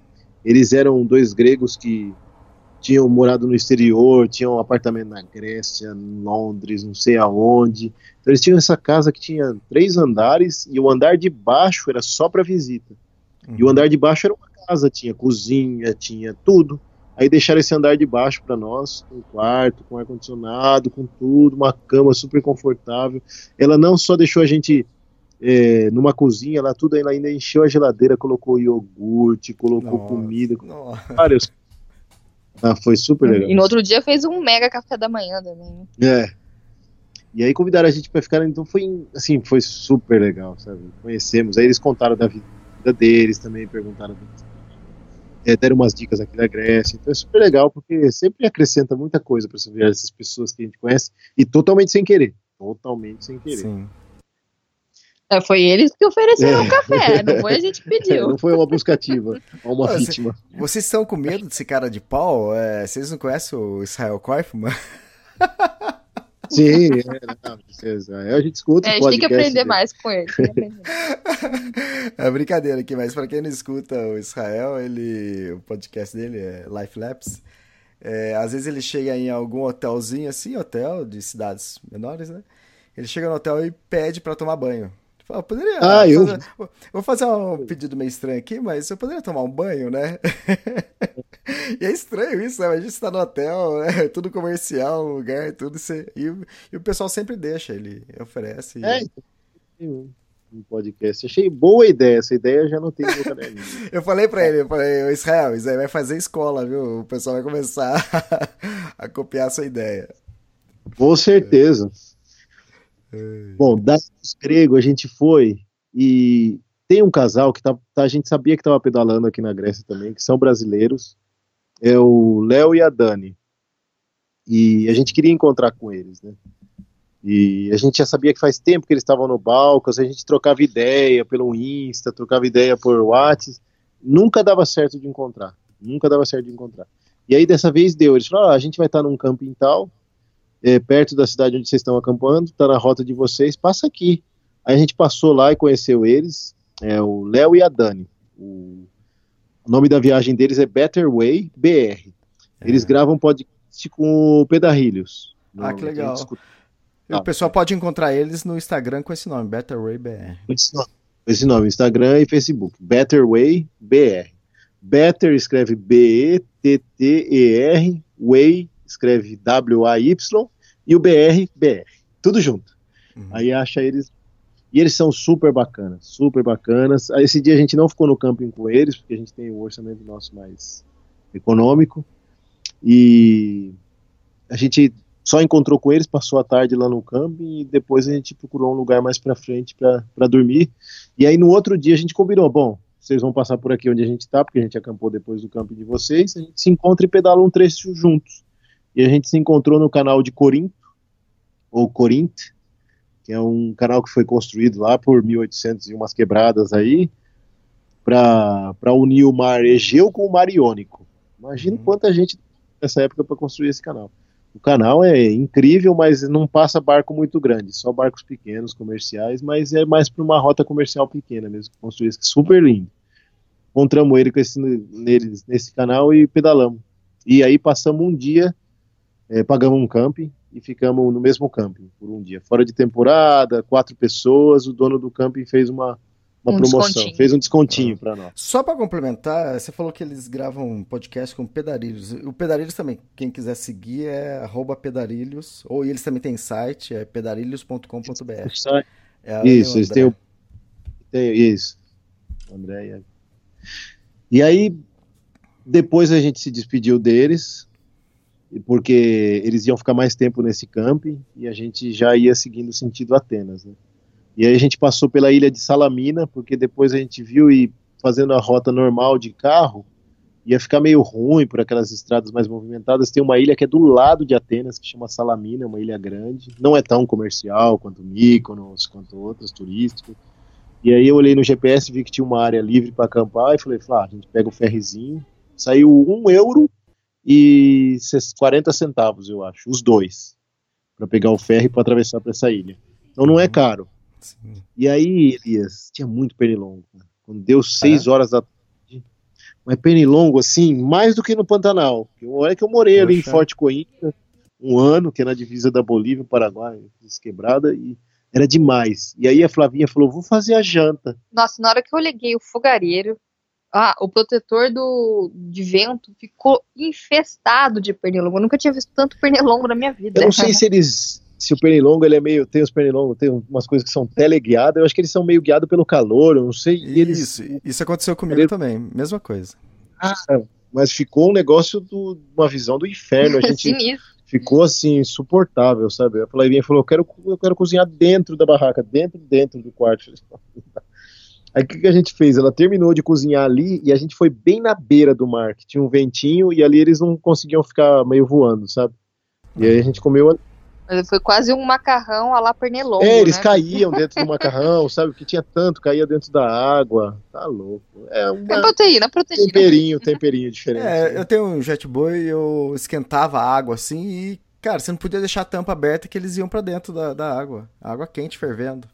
Eles eram dois gregos que tinham morado no exterior, tinham um apartamento na Grécia, em Londres, não sei aonde. Então eles tinham essa casa que tinha três andares e o andar de baixo era só para visita. Uhum. E o andar de baixo era uma casa, tinha cozinha, tinha tudo. Aí deixaram esse andar de baixo para nós, um quarto com ar condicionado, com tudo, uma cama super confortável. Ela não só deixou a gente é, numa cozinha lá, tudo, ela ainda encheu a geladeira, colocou iogurte, colocou nossa, comida, vários. Ah, foi super legal. E no outro dia fez um mega café da manhã também. É. E aí convidaram a gente para ficar, então foi assim, foi super legal, sabe? Conhecemos, aí eles contaram da vida deles também, perguntaram é, deram umas dicas aqui da Grécia. Então é super legal, porque sempre acrescenta muita coisa para ver essas pessoas que a gente conhece e totalmente sem querer. Totalmente sem querer. Sim. É, foi eles que ofereceram o é. café, não foi a gente que *laughs* pediu. não foi uma buscativa, uma Pô, vítima. Vocês estão com medo desse cara de pau? É, vocês não conhecem o Israel Koifman? *laughs* Sim, é, não, a gente escuta. É, a gente tem que aprender mais com ele. *laughs* é brincadeira aqui, mas para quem não escuta o Israel, ele, o podcast dele é Life Labs. É, às vezes ele chega em algum hotelzinho assim, hotel de cidades menores, né? Ele chega no hotel e pede para tomar banho. Fala, poderia. Ah, fazer, eu. Vou fazer um pedido meio estranho aqui, mas eu poderia tomar um banho, né? *laughs* e é estranho isso, né? A gente está no hotel, é *laughs* tudo comercial, lugar, tudo. Você... E, e, o pessoal sempre deixa, ele oferece. É, um podcast. Achei boa ideia, essa ideia já não tem caderninho. *laughs* eu falei pra ele, eu falei, Israel, isso aí vai fazer escola, viu? O pessoal vai começar a copiar a sua ideia. Com certeza. É. Bom, das grego a gente foi e tem um casal que tá, tá a gente sabia que estava pedalando aqui na Grécia também, que são brasileiros, é o Léo e a Dani. E a gente queria encontrar com eles, né? E a gente já sabia que faz tempo que eles estavam no Balcas, a gente trocava ideia pelo Insta, trocava ideia por WhatsApp, nunca dava certo de encontrar, nunca dava certo de encontrar. E aí dessa vez deu, eles falaram, ah, a gente vai estar num camping tal, é, perto da cidade onde vocês estão acampando, está na rota de vocês, passa aqui. Aí a gente passou lá e conheceu eles, é, o Léo e a Dani. O, o, nome da viagem deles é Better Way BR. Eles é. gravam podcast com o Pedarrilhos. Ah, que legal. E o pessoal pode encontrar eles no Instagram com esse nome, Better Way BR. Esse nome, esse nome Instagram e Facebook. Better Way BR. Better escreve B-E-T-T-E-R, Way escreve W-A-Y e o BR, BR. Tudo junto. Uhum. Aí acha eles. E eles são super bacanas, super bacanas. Esse dia a gente não ficou no camping com eles, porque a gente tem o orçamento nosso mais econômico. E a gente só encontrou com eles, passou a tarde lá no camping e depois a gente procurou um lugar mais para frente para dormir. E aí no outro dia a gente combinou, bom, vocês vão passar por aqui onde a gente está, porque a gente acampou depois do camping de vocês, a gente se encontra e pedala um trecho juntos. E a gente se encontrou no canal de Corinto, ou Corinto, que é um canal que foi construído lá por 1800 e umas quebradas aí, para unir o mar Egeu com o mar Iônico. Imagina uhum. quanta gente nessa época para construir esse canal. O canal é incrível, mas não passa barco muito grande, só barcos pequenos, comerciais, mas é mais para uma rota comercial pequena mesmo, construir esse super lindo. Encontramos ele com esse, nele, nesse canal e pedalamos. E aí passamos um dia é, pagamos um camping e ficamos no mesmo camping por um dia. Fora de temporada, quatro pessoas, o dono do camping fez uma, uma um promoção, fez um descontinho para nós. Só para complementar, você falou que eles gravam um podcast com Pedarilhos. O Pedarilhos também, quem quiser seguir é pedarilhos, ou eles também têm site, é pedarilhos.com.br. É isso, eles têm o... Tem, isso, André. E aí, depois a gente se despediu deles, porque eles iam ficar mais tempo nesse camping e a gente já ia seguindo sentido Atenas, né? E aí a gente passou pela ilha de Salamina, porque depois a gente viu e fazendo a rota normal de carro, ia ficar meio ruim por aquelas estradas mais movimentadas. Tem uma ilha que é do lado de Atenas, que chama Salamina, uma ilha grande. Não é tão comercial quanto Mykonos, quanto outras turísticas. E aí eu olhei no GPS, vi que tinha uma área livre para acampar e falei, ah, a gente pega o ferrizinho. Saiu um euro e 40 centavos, eu acho, os dois, para pegar o ferry para atravessar para essa ilha. Então não é uhum. caro. Sim. E aí, Elias, tinha muito pernilongo. Quando deu seis é? horas da tarde, mas pernilongo assim, mais do que no Pantanal. Olha que eu morei Poxa. ali em Forte Coimbra um ano, que é na divisa da Bolívia, Paraguai, quebrada, e era demais. E aí a Flavinha falou: vou fazer a janta. Nossa, na hora que eu liguei o fogareiro, ah, o protetor do, de vento ficou infestado de pernilongo. Eu nunca tinha visto tanto pernilongo na minha vida. Eu não sei *laughs* se eles. Se o pernilongo ele é meio. Tem os pernilongos, tem umas coisas que são teleguiadas. Eu acho que eles são meio guiados pelo calor. Eu não sei. E eles, isso, isso aconteceu comigo ele... também. Mesma coisa. Ah, mas ficou um negócio do, uma visão do inferno. A *laughs* gente ficou assim, insuportável, sabe? A Flavinha falou: eu quero, eu quero cozinhar dentro da barraca, dentro, dentro do quarto. *laughs* Aí o que, que, a gente fez? Ela terminou de cozinhar ali e a gente foi bem na beira do mar, que tinha um ventinho e ali eles não conseguiam ficar meio voando, sabe? E aí a gente comeu. Mas foi quase um macarrão a lá pernilongo. É, eles né? caíam dentro do *laughs* macarrão, sabe? Que tinha tanto, caía dentro da água. Tá louco. É, uma... é proteína, proteína. Temperinho, temperinho diferente. É, né? eu tenho um jet boy, eu esquentava a água assim e, cara, você não podia deixar a tampa aberta que eles iam para dentro da, da água. Água quente fervendo.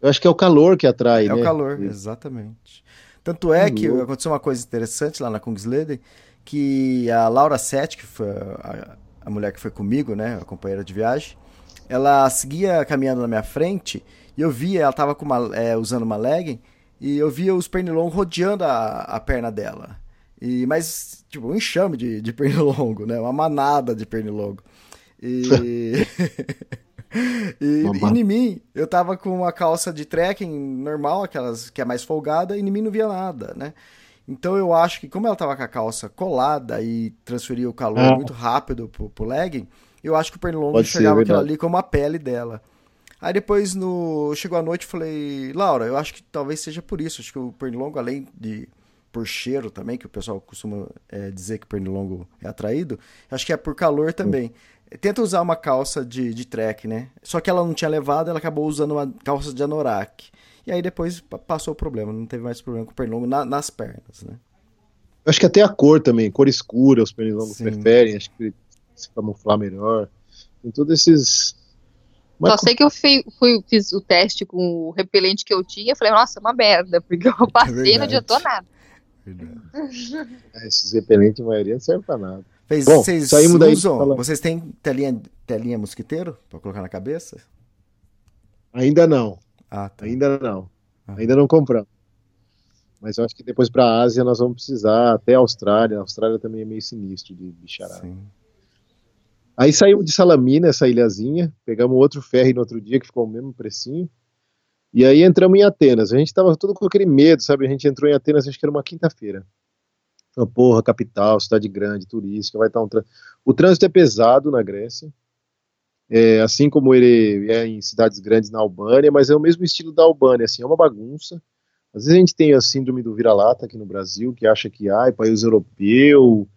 Eu acho que é o calor que atrai, é né? É o calor, exatamente. Tanto é que aconteceu uma coisa interessante lá na Kungsleden, que a Laura Sete, que foi a, a, mulher que foi comigo, né, a companheira de viagem, ela seguia caminhando na minha frente e eu via, ela estava é, usando uma legging, e eu via os pernilongos rodeando a, a perna dela. E, mas, tipo, um enxame de, de pernilongo, né? Uma manada de pernilongo. E... *laughs* *laughs* E, e em mim, eu tava com uma calça de trekking normal, aquelas que é mais folgada, e em mim não via nada, né? Então eu acho que como ela tava com a calça colada e transferia o calor ah. muito rápido pro, pro legging, eu acho que o pernilongo Pode enxergava aquilo ali como a pele dela. Aí depois, no chegou a noite, falei, Laura, eu acho que talvez seja por isso. Acho que o pernilongo, além de por cheiro também, que o pessoal costuma é, dizer que o pernilongo é atraído, acho que é por calor também. Tenta usar uma calça de, de trek, né? Só que ela não tinha levado, ela acabou usando uma calça de anorak. E aí depois passou o problema, não teve mais problema com o pernilongo na, nas pernas, né? Eu acho que até a cor também, cor escura, os pernilongos Sim. preferem, acho que se camuflar melhor. Tem todos esses. Mas Só sei que eu fui, fui, fiz o teste com o repelente que eu tinha e falei, nossa, é uma merda, porque eu *laughs* é passei e não adiantou nada. *laughs* É, esses repelentes, a maioria, não serve pra nada. Fez, Bom, vocês saímos daí usam, Vocês têm telinha, telinha mosquiteiro para colocar na cabeça? Ainda não. Ah, tá. Ainda não. Ah. Ainda não compramos. Mas eu acho que depois para a Ásia nós vamos precisar, até a Austrália. A Austrália também é meio sinistro de bicharada. Sim. Aí saímos de Salamina, essa ilhazinha, pegamos outro ferry no outro dia que ficou o mesmo precinho. E aí entramos em Atenas. A gente tava todo com aquele medo, sabe? A gente entrou em Atenas, acho que era uma quinta-feira porra, capital, cidade grande, turística, vai estar um trânsito. O trânsito é pesado na Grécia, é, assim como ele é em cidades grandes na Albânia, mas é o mesmo estilo da Albânia, assim, é uma bagunça. Às vezes a gente tem a síndrome do vira-lata aqui no Brasil, que acha que, ai, país europeu,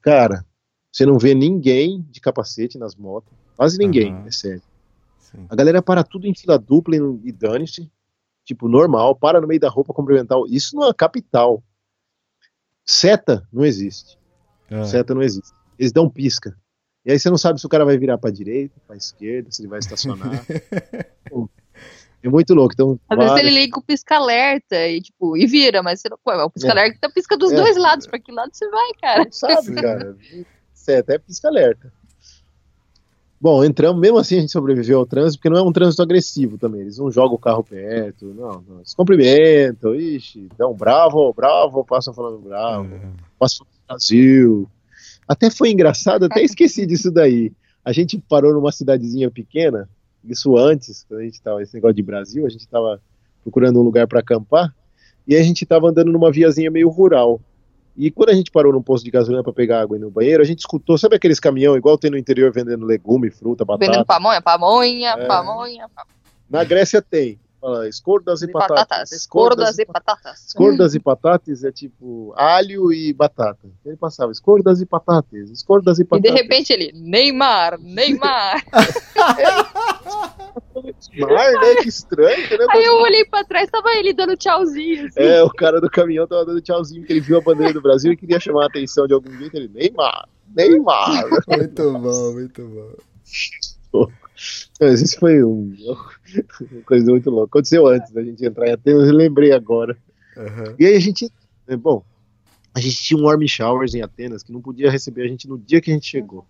cara, você não vê ninguém de capacete nas motos, quase ninguém, uhum. é sério. Sim. A galera para tudo em fila dupla e, e dane-se, tipo, normal, para no meio da roupa cumprimentar. Isso não é capital. Seta não existe. É. Seta não existe. Eles dão pisca. E aí você não sabe se o cara vai virar para direita, para esquerda, se ele vai estacionar. *laughs* é muito louco. Então, Às vezes ele liga o pisca-alerta e, tipo, e vira, mas você não... Pô, o pisca-alerta é. tá pisca dos é. dois lados. Para que lado você vai, cara? Não sabe, cara. *laughs* Seta é pisca-alerta. Bom, entramos, mesmo assim a gente sobreviveu ao trânsito, porque não é um trânsito agressivo também. Eles não jogam o carro perto, não, não. Eles cumprimentam, ixi, dão bravo, bravo, passam falando bravo, é. passam no Brasil. Até foi engraçado, até *laughs* esqueci disso daí. A gente parou numa cidadezinha pequena, isso antes, quando a gente tava, esse negócio de Brasil, a gente tava procurando um lugar para acampar, e a gente tava andando numa viazinha meio rural. E quando a gente parou num posto de gasolina para pegar água e no banheiro, a gente escutou, sabe aqueles caminhão igual tem no interior vendendo legume, fruta, batata? Vendendo pamonha, pamonha, É. pamonha, pamonha. Na Grécia tem. Fala, escordas e E batatas. batatas. Escordas e batatas. Escordas e patatas é tipo alho e batata. Ele passava escordas e patatas, escordas e E batatas. de repente ele, Neymar, Neymar. *laughs* Mar, né? Que estranho, né? Aí eu olhei pra trás, tava ele dando tchauzinho. Assim. É, o cara do caminhão tava dando tchauzinho, porque ele viu a bandeira do Brasil e queria chamar a atenção de algum jeito. Ele, Neymar, Neymar. *laughs* Muito bom, muito bom. Mas isso foi um- *laughs* coisa muito louca. Aconteceu antes da gente entrar em Atenas, eu lembrei agora. Aham. E aí a gente, é, bom, a gente tinha um warm showers em Atenas que não podia receber a gente no dia que a gente chegou.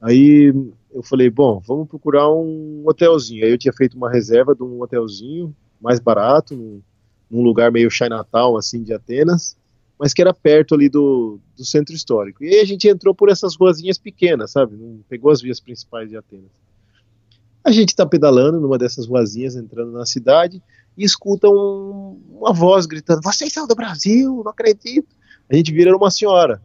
Aí eu falei, bom, vamos procurar um hotelzinho. Aí eu tinha feito uma reserva de um hotelzinho mais barato, num, num lugar meio Chinatown, assim, de Atenas, mas que era perto ali do, do centro histórico. E aí a gente entrou por essas ruazinhas pequenas, sabe? Não pegou as vias principais de Atenas. A gente tá pedalando numa dessas ruazinhas, entrando na cidade, e escuta um- uma voz gritando: Vocês são do Brasil, não acredito. A gente vira uma senhora.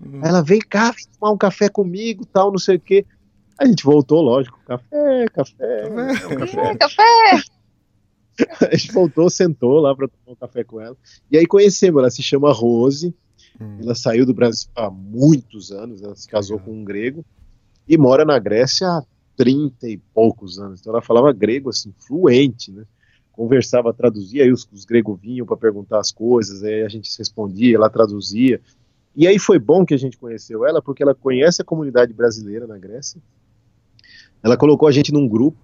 Aí Ela vem cá, vem tomar um café comigo, tal, não sei o quê. A gente voltou, lógico, café, café, é um café. É, café. *laughs* A gente voltou, sentou lá para tomar um café com ela. E aí conhecemos, ela se chama Rose. Hum. Ela saiu do Brasil há muitos anos, ela se casou com um grego e mora na Grécia há 30 e poucos anos. Então ela falava grego assim, fluente, né? Conversava, traduzia, aí os, os gregos vinham para perguntar as coisas, aí a gente respondia, ela traduzia. E aí foi bom que a gente conheceu ela, porque ela conhece a comunidade brasileira na Grécia. Ela colocou a gente num grupo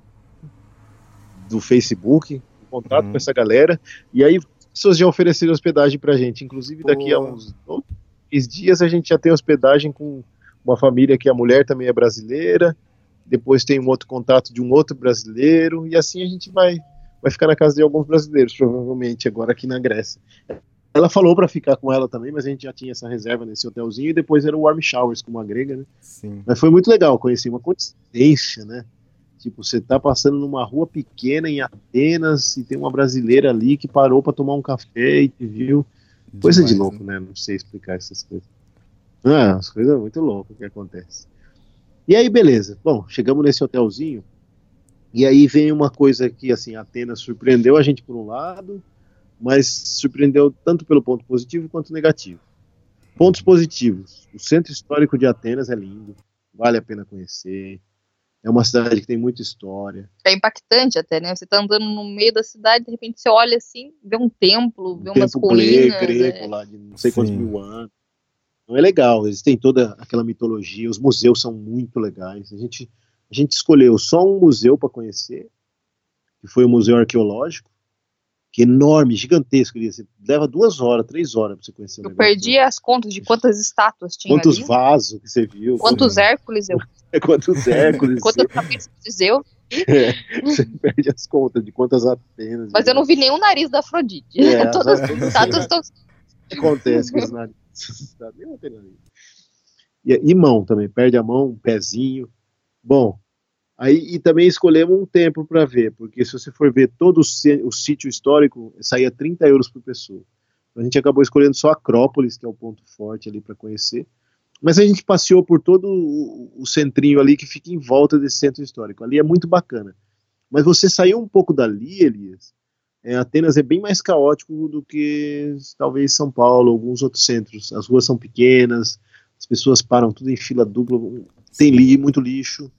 do Facebook, em contato Uhum. com essa galera, e aí as pessoas já ofereceram hospedagem pra gente. Inclusive, daqui a uns dois dias a gente já tem hospedagem com uma família que a mulher também é brasileira, depois tem um outro contato de um outro brasileiro, e assim a gente vai, vai ficar na casa de alguns brasileiros, provavelmente, agora aqui na Grécia. Ela falou pra ficar com ela também, mas a gente já tinha essa reserva nesse hotelzinho, e depois era o Warm Showers com uma grega, né? Sim. Mas foi muito legal, conheci uma coincidência, né? Tipo, você tá passando numa rua pequena em Atenas e tem uma brasileira ali que parou pra tomar um café e te viu. Coisa de louco, né? Não sei explicar essas coisas. Ah, as coisas muito loucas que acontecem. E aí, beleza. Bom, chegamos nesse hotelzinho. E aí vem uma coisa que, assim, Atenas surpreendeu a gente por um lado, mas surpreendeu tanto pelo ponto positivo quanto negativo. Pontos positivos. O centro histórico de Atenas é lindo, vale a pena conhecer. É uma cidade que tem muita história. É impactante até, né? Você tá andando no meio da cidade, de repente você olha assim, vê um templo, vê umas tempo colinas. grego é. lá de não sei quantos Sim. mil anos. Não é legal, eles têm toda aquela mitologia, os museus são muito legais. A gente, a gente escolheu só um museu para conhecer, que foi o Museu Arqueológico, que é enorme, gigantesco. leva duas horas, três horas para você conhecer o Eu negócio. perdi as contas de quantas estátuas tinha Quantos ali. vasos que você viu? Quantos Hércules eu. *laughs* quantos *laughs* Hércules. Quantas cabeças de Zeus. você perde as contas de quantas Atenas. Mas eu não vi nenhum nariz da Afrodite. É, *laughs* Todas as- as estátuas estão. acontece com os narizes. Tem nariz. E, e mão também, perde a mão, um pezinho. Bom, aí e também escolhemos um tempo para ver, porque se você for ver todo o sítio histórico, saía 30 euros por pessoa. Então, a gente acabou escolhendo só Acrópolis, que é o ponto forte ali para conhecer. Mas a gente passeou por todo o, o centrinho ali que fica em volta desse centro histórico. Ali é muito bacana. Mas você saiu um pouco dali, Elias, é, Atenas é bem mais caótico do que talvez São Paulo, alguns outros centros. As ruas são pequenas, as pessoas param tudo em fila dupla, tem li, muito lixo,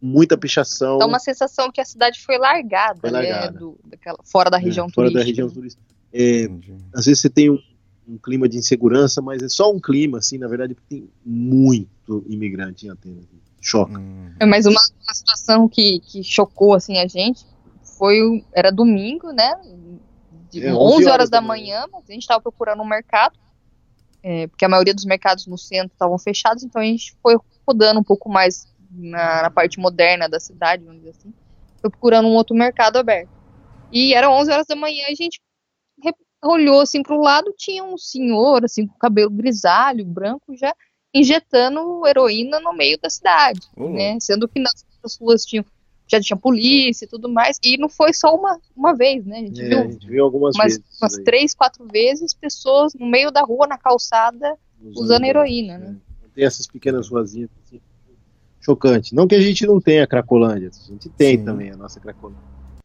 muita pichação. Dá uma sensação que a cidade foi largada, Foi né? largada. Do, daquela, fora da é, região fora turística. da região turística. É, às vezes você tem um, um clima de insegurança, mas é só um clima, assim, na verdade, porque tem muito imigrante em Atenas. Choca. Hum, É, Mas uma, uma situação que, que chocou assim a gente foi era domingo, né? De É, 11 horas, da da manhã, mas a gente estava procurando um mercado, é, porque a maioria dos mercados no centro estavam fechados, então a gente foi rodando um pouco mais na, na parte moderna da cidade, vamos dizer assim, foi procurando um outro mercado aberto. E era 11 horas da manhã a gente olhou assim para o lado, tinha um senhor assim com cabelo grisalho, branco, já injetando heroína no meio da cidade Ô, né? Sendo que nas outras ruas tinham já tinha polícia e tudo mais. E não foi só uma, uma vez, né? A gente, É, viu, a gente viu algumas umas, vezes. umas aí, três, quatro vezes pessoas no meio da rua, na calçada, usando heroína, né? Tem essas pequenas ruazinhas assim, chocante. Não que a gente não tenha Cracolândia, a gente tem Sim. também a nossa Cracolândia.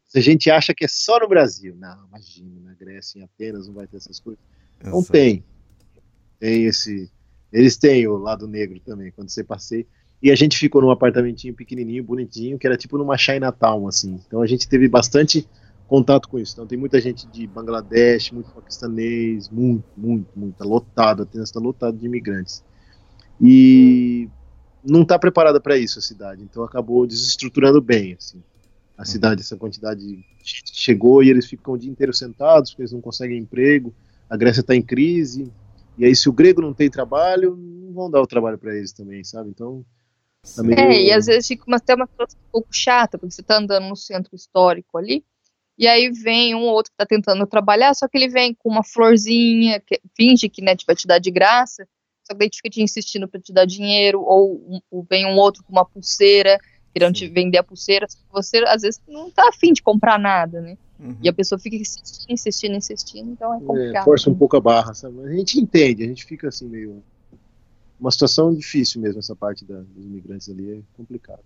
Se a gente acha que é só no Brasil, não, imagina, na Grécia, em Atenas, não vai ter essas coisas. Não Exato. tem. Tem esse. Eles têm o lado negro também, quando você passei. E a gente ficou num apartamentinho pequenininho, bonitinho, que era tipo numa Chinatown, assim. Então a gente teve bastante contato com isso. Então tem muita gente de Bangladesh, muito paquistanês, muito, muito, muito. Tá lotado, Atenas está lotado de imigrantes. E não está preparada para isso a cidade. Então acabou desestruturando bem, assim. A cidade, essa quantidade de gente chegou e eles ficam o dia inteiro sentados, porque eles não conseguem emprego. A Grécia está em crise. E aí, se o grego não tem trabalho, não vão dar o trabalho para eles também, sabe? Então, meio- É, e às vezes fica uma, até uma situação um pouco chata, porque você tá andando no centro histórico ali, e aí vem um ou outro que tá tentando trabalhar, só que ele vem com uma florzinha, que finge que né, te vai te dar de graça, só que daí fica te insistindo pra te dar dinheiro, ou, ou vem um outro com uma pulseira, querendo te vender a pulseira, só que você às vezes não tá afim de comprar nada, né? Uhum. E a pessoa fica insistindo, insistindo, insistindo, então é É, complicado. força um pouco a barra, sabe? Mas a gente entende, a gente fica assim meio. Uma situação difícil mesmo, essa parte da- dos imigrantes ali é complicado.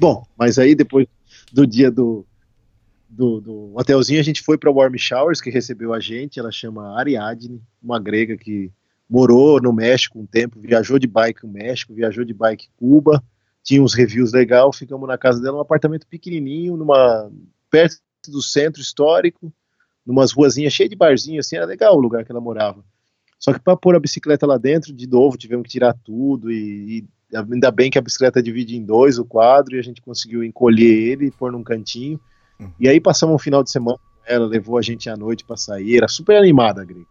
Bom, mas aí depois do dia do, do, do hotelzinho, a gente foi para Warm Showers, que recebeu a gente. Ela chama Ariadne, uma grega que morou no México um tempo, viajou de bike no México, viajou de bike Cuba, tinha uns reviews legal. Ficamos na casa dela, um apartamento pequenininho, numa perto do centro histórico numas ruazinhas cheias de barzinho, assim, era legal o lugar que ela morava. Só que para pôr a bicicleta lá dentro, de novo, tivemos que tirar tudo e, e ainda bem que a bicicleta divide em dois o quadro e a gente conseguiu encolher ele e pôr num cantinho. Uhum. E aí passamos um final de semana com ela, levou a gente à noite para sair, era super animada a Grega.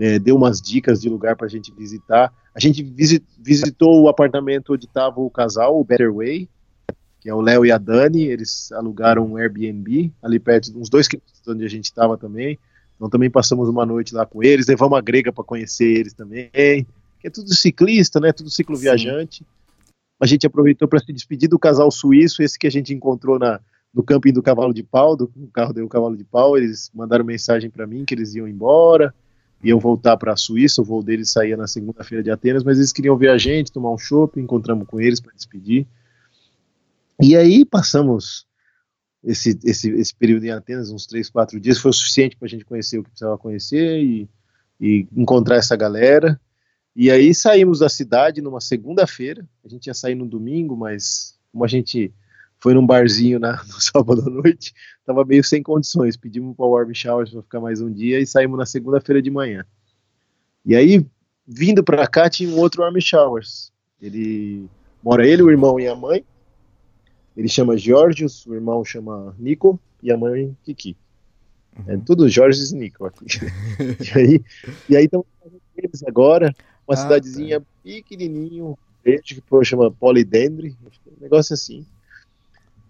É, deu umas dicas de lugar para a gente visitar. A gente visi- visitou o apartamento onde estava o casal, o Better Way, que é o Léo e a Dani. Eles alugaram um Airbnb ali perto, uns dois quilômetros de onde a gente estava também. Então também passamos uma noite lá com eles, levamos a grega para conhecer eles também. Que é tudo ciclista, né? Tudo ciclo Sim. viajante. A gente aproveitou para se despedir do casal suíço, esse que a gente encontrou na, no camping do Cavalo de Pau, do o carro deu o Cavalo de Pau. Eles mandaram mensagem para mim que eles iam embora, iam voltar para a Suíça. O voo deles saía na segunda-feira de Atenas, mas eles queriam ver a gente, tomar um chopp. Encontramos com eles para despedir. E aí passamos esse, esse, esse período em Atenas, uns três, quatro dias, foi o suficiente para a gente conhecer o que precisava conhecer e, e encontrar essa galera. E aí saímos da cidade numa segunda-feira, a gente ia sair no domingo, mas como a gente foi num barzinho na, *laughs* no sábado à noite, tava meio sem condições, pedimos para o Warm Showers para ficar mais um dia e saímos na segunda-feira de manhã. E aí, vindo para cá, tinha um outro Warm Showers. Ele mora ele, o irmão e a mãe, ele chama Georgios, o irmão chama Nico e a mãe Kiki. É tudo Georgios e Nico aqui. *laughs* e aí, e aí estamos eles agora, uma Ah, cidadezinha pequenininho, verde, que pô, chama Polidendre, um negócio assim.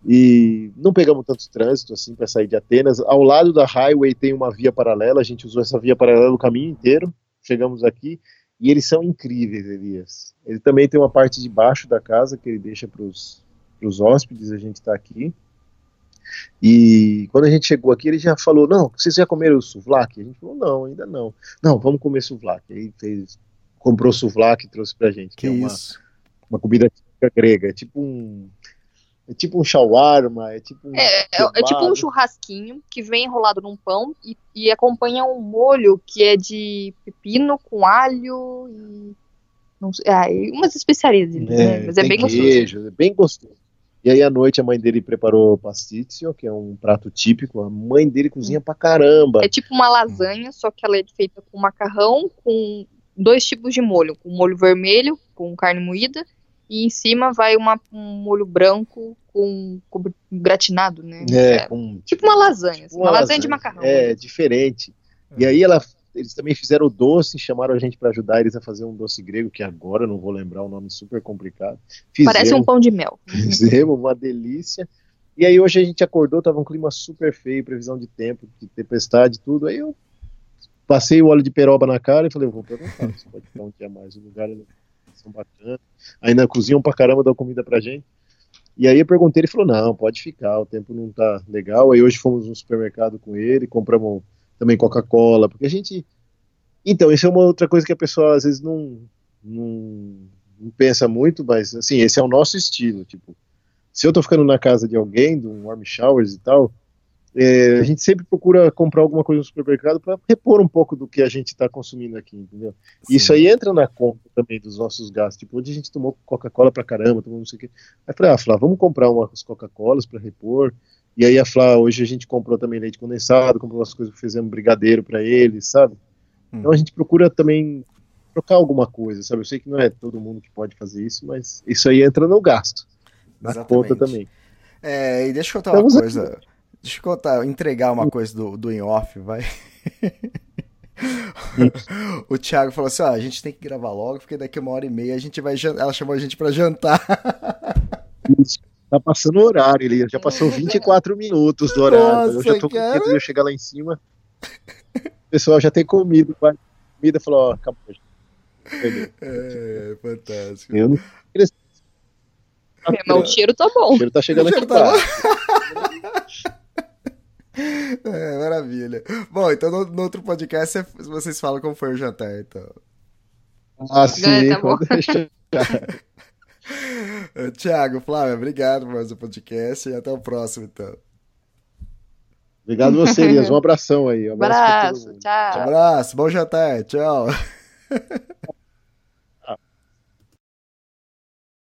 E não pegamos tanto trânsito assim para sair de Atenas. Ao lado da highway tem uma via paralela, a gente usou essa via paralela o caminho inteiro. Chegamos aqui e eles são incríveis, Elias. Ele também tem uma parte de baixo da casa que ele deixa para os hóspedes, a gente está aqui. E quando a gente chegou aqui, ele já falou: Não, vocês já comeram o souvlaki? A gente falou: Não, ainda não. Não, vamos comer souvlaki. Aí fez, comprou souvlaki e trouxe pra gente, que, Que é uma, isso? uma comida típica grega. É tipo um. É tipo um shawarma, é tipo um. É, é, é tipo um churrasquinho que vem enrolado num pão e, e acompanha um molho que é de pepino com alho e. Não sei, ah, e umas especiarias, né? Mas é bem gostoso. queijo, é bem gostoso. E aí à noite a mãe dele preparou pasticcio, que é um prato típico. A mãe dele cozinha pra caramba. É tipo uma lasanha, só que ela é feita com macarrão, com dois tipos de molho. Com molho vermelho, com carne moída, e em cima vai uma- um molho branco com, com gratinado, né? É, com, Tipo uma lasanha, assim, uma, uma lasanha de macarrão. É, diferente. E aí ela, eles também fizeram o doce, chamaram a gente pra ajudar eles a fazer um doce grego, que agora não vou lembrar o nome super complicado. Parece um Fizemos- pão de mel. *laughs* Fizemos uma delícia. E aí hoje a gente acordou, tava um clima super feio, previsão de tempo, de tempestade e tudo. Aí eu passei o óleo de peroba na cara e falei, eu vou perguntar se pode ficar um dia mais. O lugar é são bacana. Ainda cozinham pra caramba, dão comida pra gente. E aí eu perguntei, ele falou, não, pode ficar, o tempo não tá legal. Aí hoje fomos no supermercado com ele, compramos também Coca-Cola, porque a gente... Então, isso é uma outra coisa que a pessoa às vezes não, não, não pensa muito, mas assim, esse é o nosso estilo, tipo, se eu tô ficando na casa de alguém, de um warm showers e tal, é, a gente sempre procura comprar alguma coisa no supermercado para repor um pouco do que a gente está consumindo aqui, entendeu? Sim. Isso aí entra na conta também dos nossos gastos. Tipo, onde a gente tomou Coca-Cola pra caramba, tomou não sei o quê. Aí falei, ah, Flá, vamos comprar umas Coca-Colas para repor. E aí a Flá, hoje a gente comprou também leite condensado, comprou umas coisas, fizemos brigadeiro para eles, sabe? Hum. Então a gente procura também trocar alguma coisa, sabe? Eu sei que não é todo mundo que pode fazer isso, mas isso aí entra no gasto. Na Exatamente. conta também. É, e deixa eu contar uma coisa. Aqui. Deixa eu contar, entregar uma coisa do, do in off, vai. *laughs* o Thiago falou assim: ó, a gente tem que gravar logo, porque daqui uma hora e meia a gente vai jantar. Ela chamou a gente pra jantar. Isso. Tá passando o horário, ele já passou 24 minutos do horário. Nossa, eu já tô com medo de eu chegar lá em cima. O pessoal já tem comido, comida falou, ó, acabou. É, fantástico. Eu não... É, mas o cheiro tá bom. O cheiro tá chegando aqui. Tá *laughs* É, maravilha. Bom, então no, no, outro podcast vocês falam como foi o jantar, então. Ah, sim, é, tá pode deixar. *laughs* *laughs* Tiago, Flávia, obrigado por mais um podcast e até o próximo, então. Obrigado a você, Elias. Um *laughs* abração aí. Um abraço, abraço tchau. Um abraço, bom jantar, tchau. *laughs*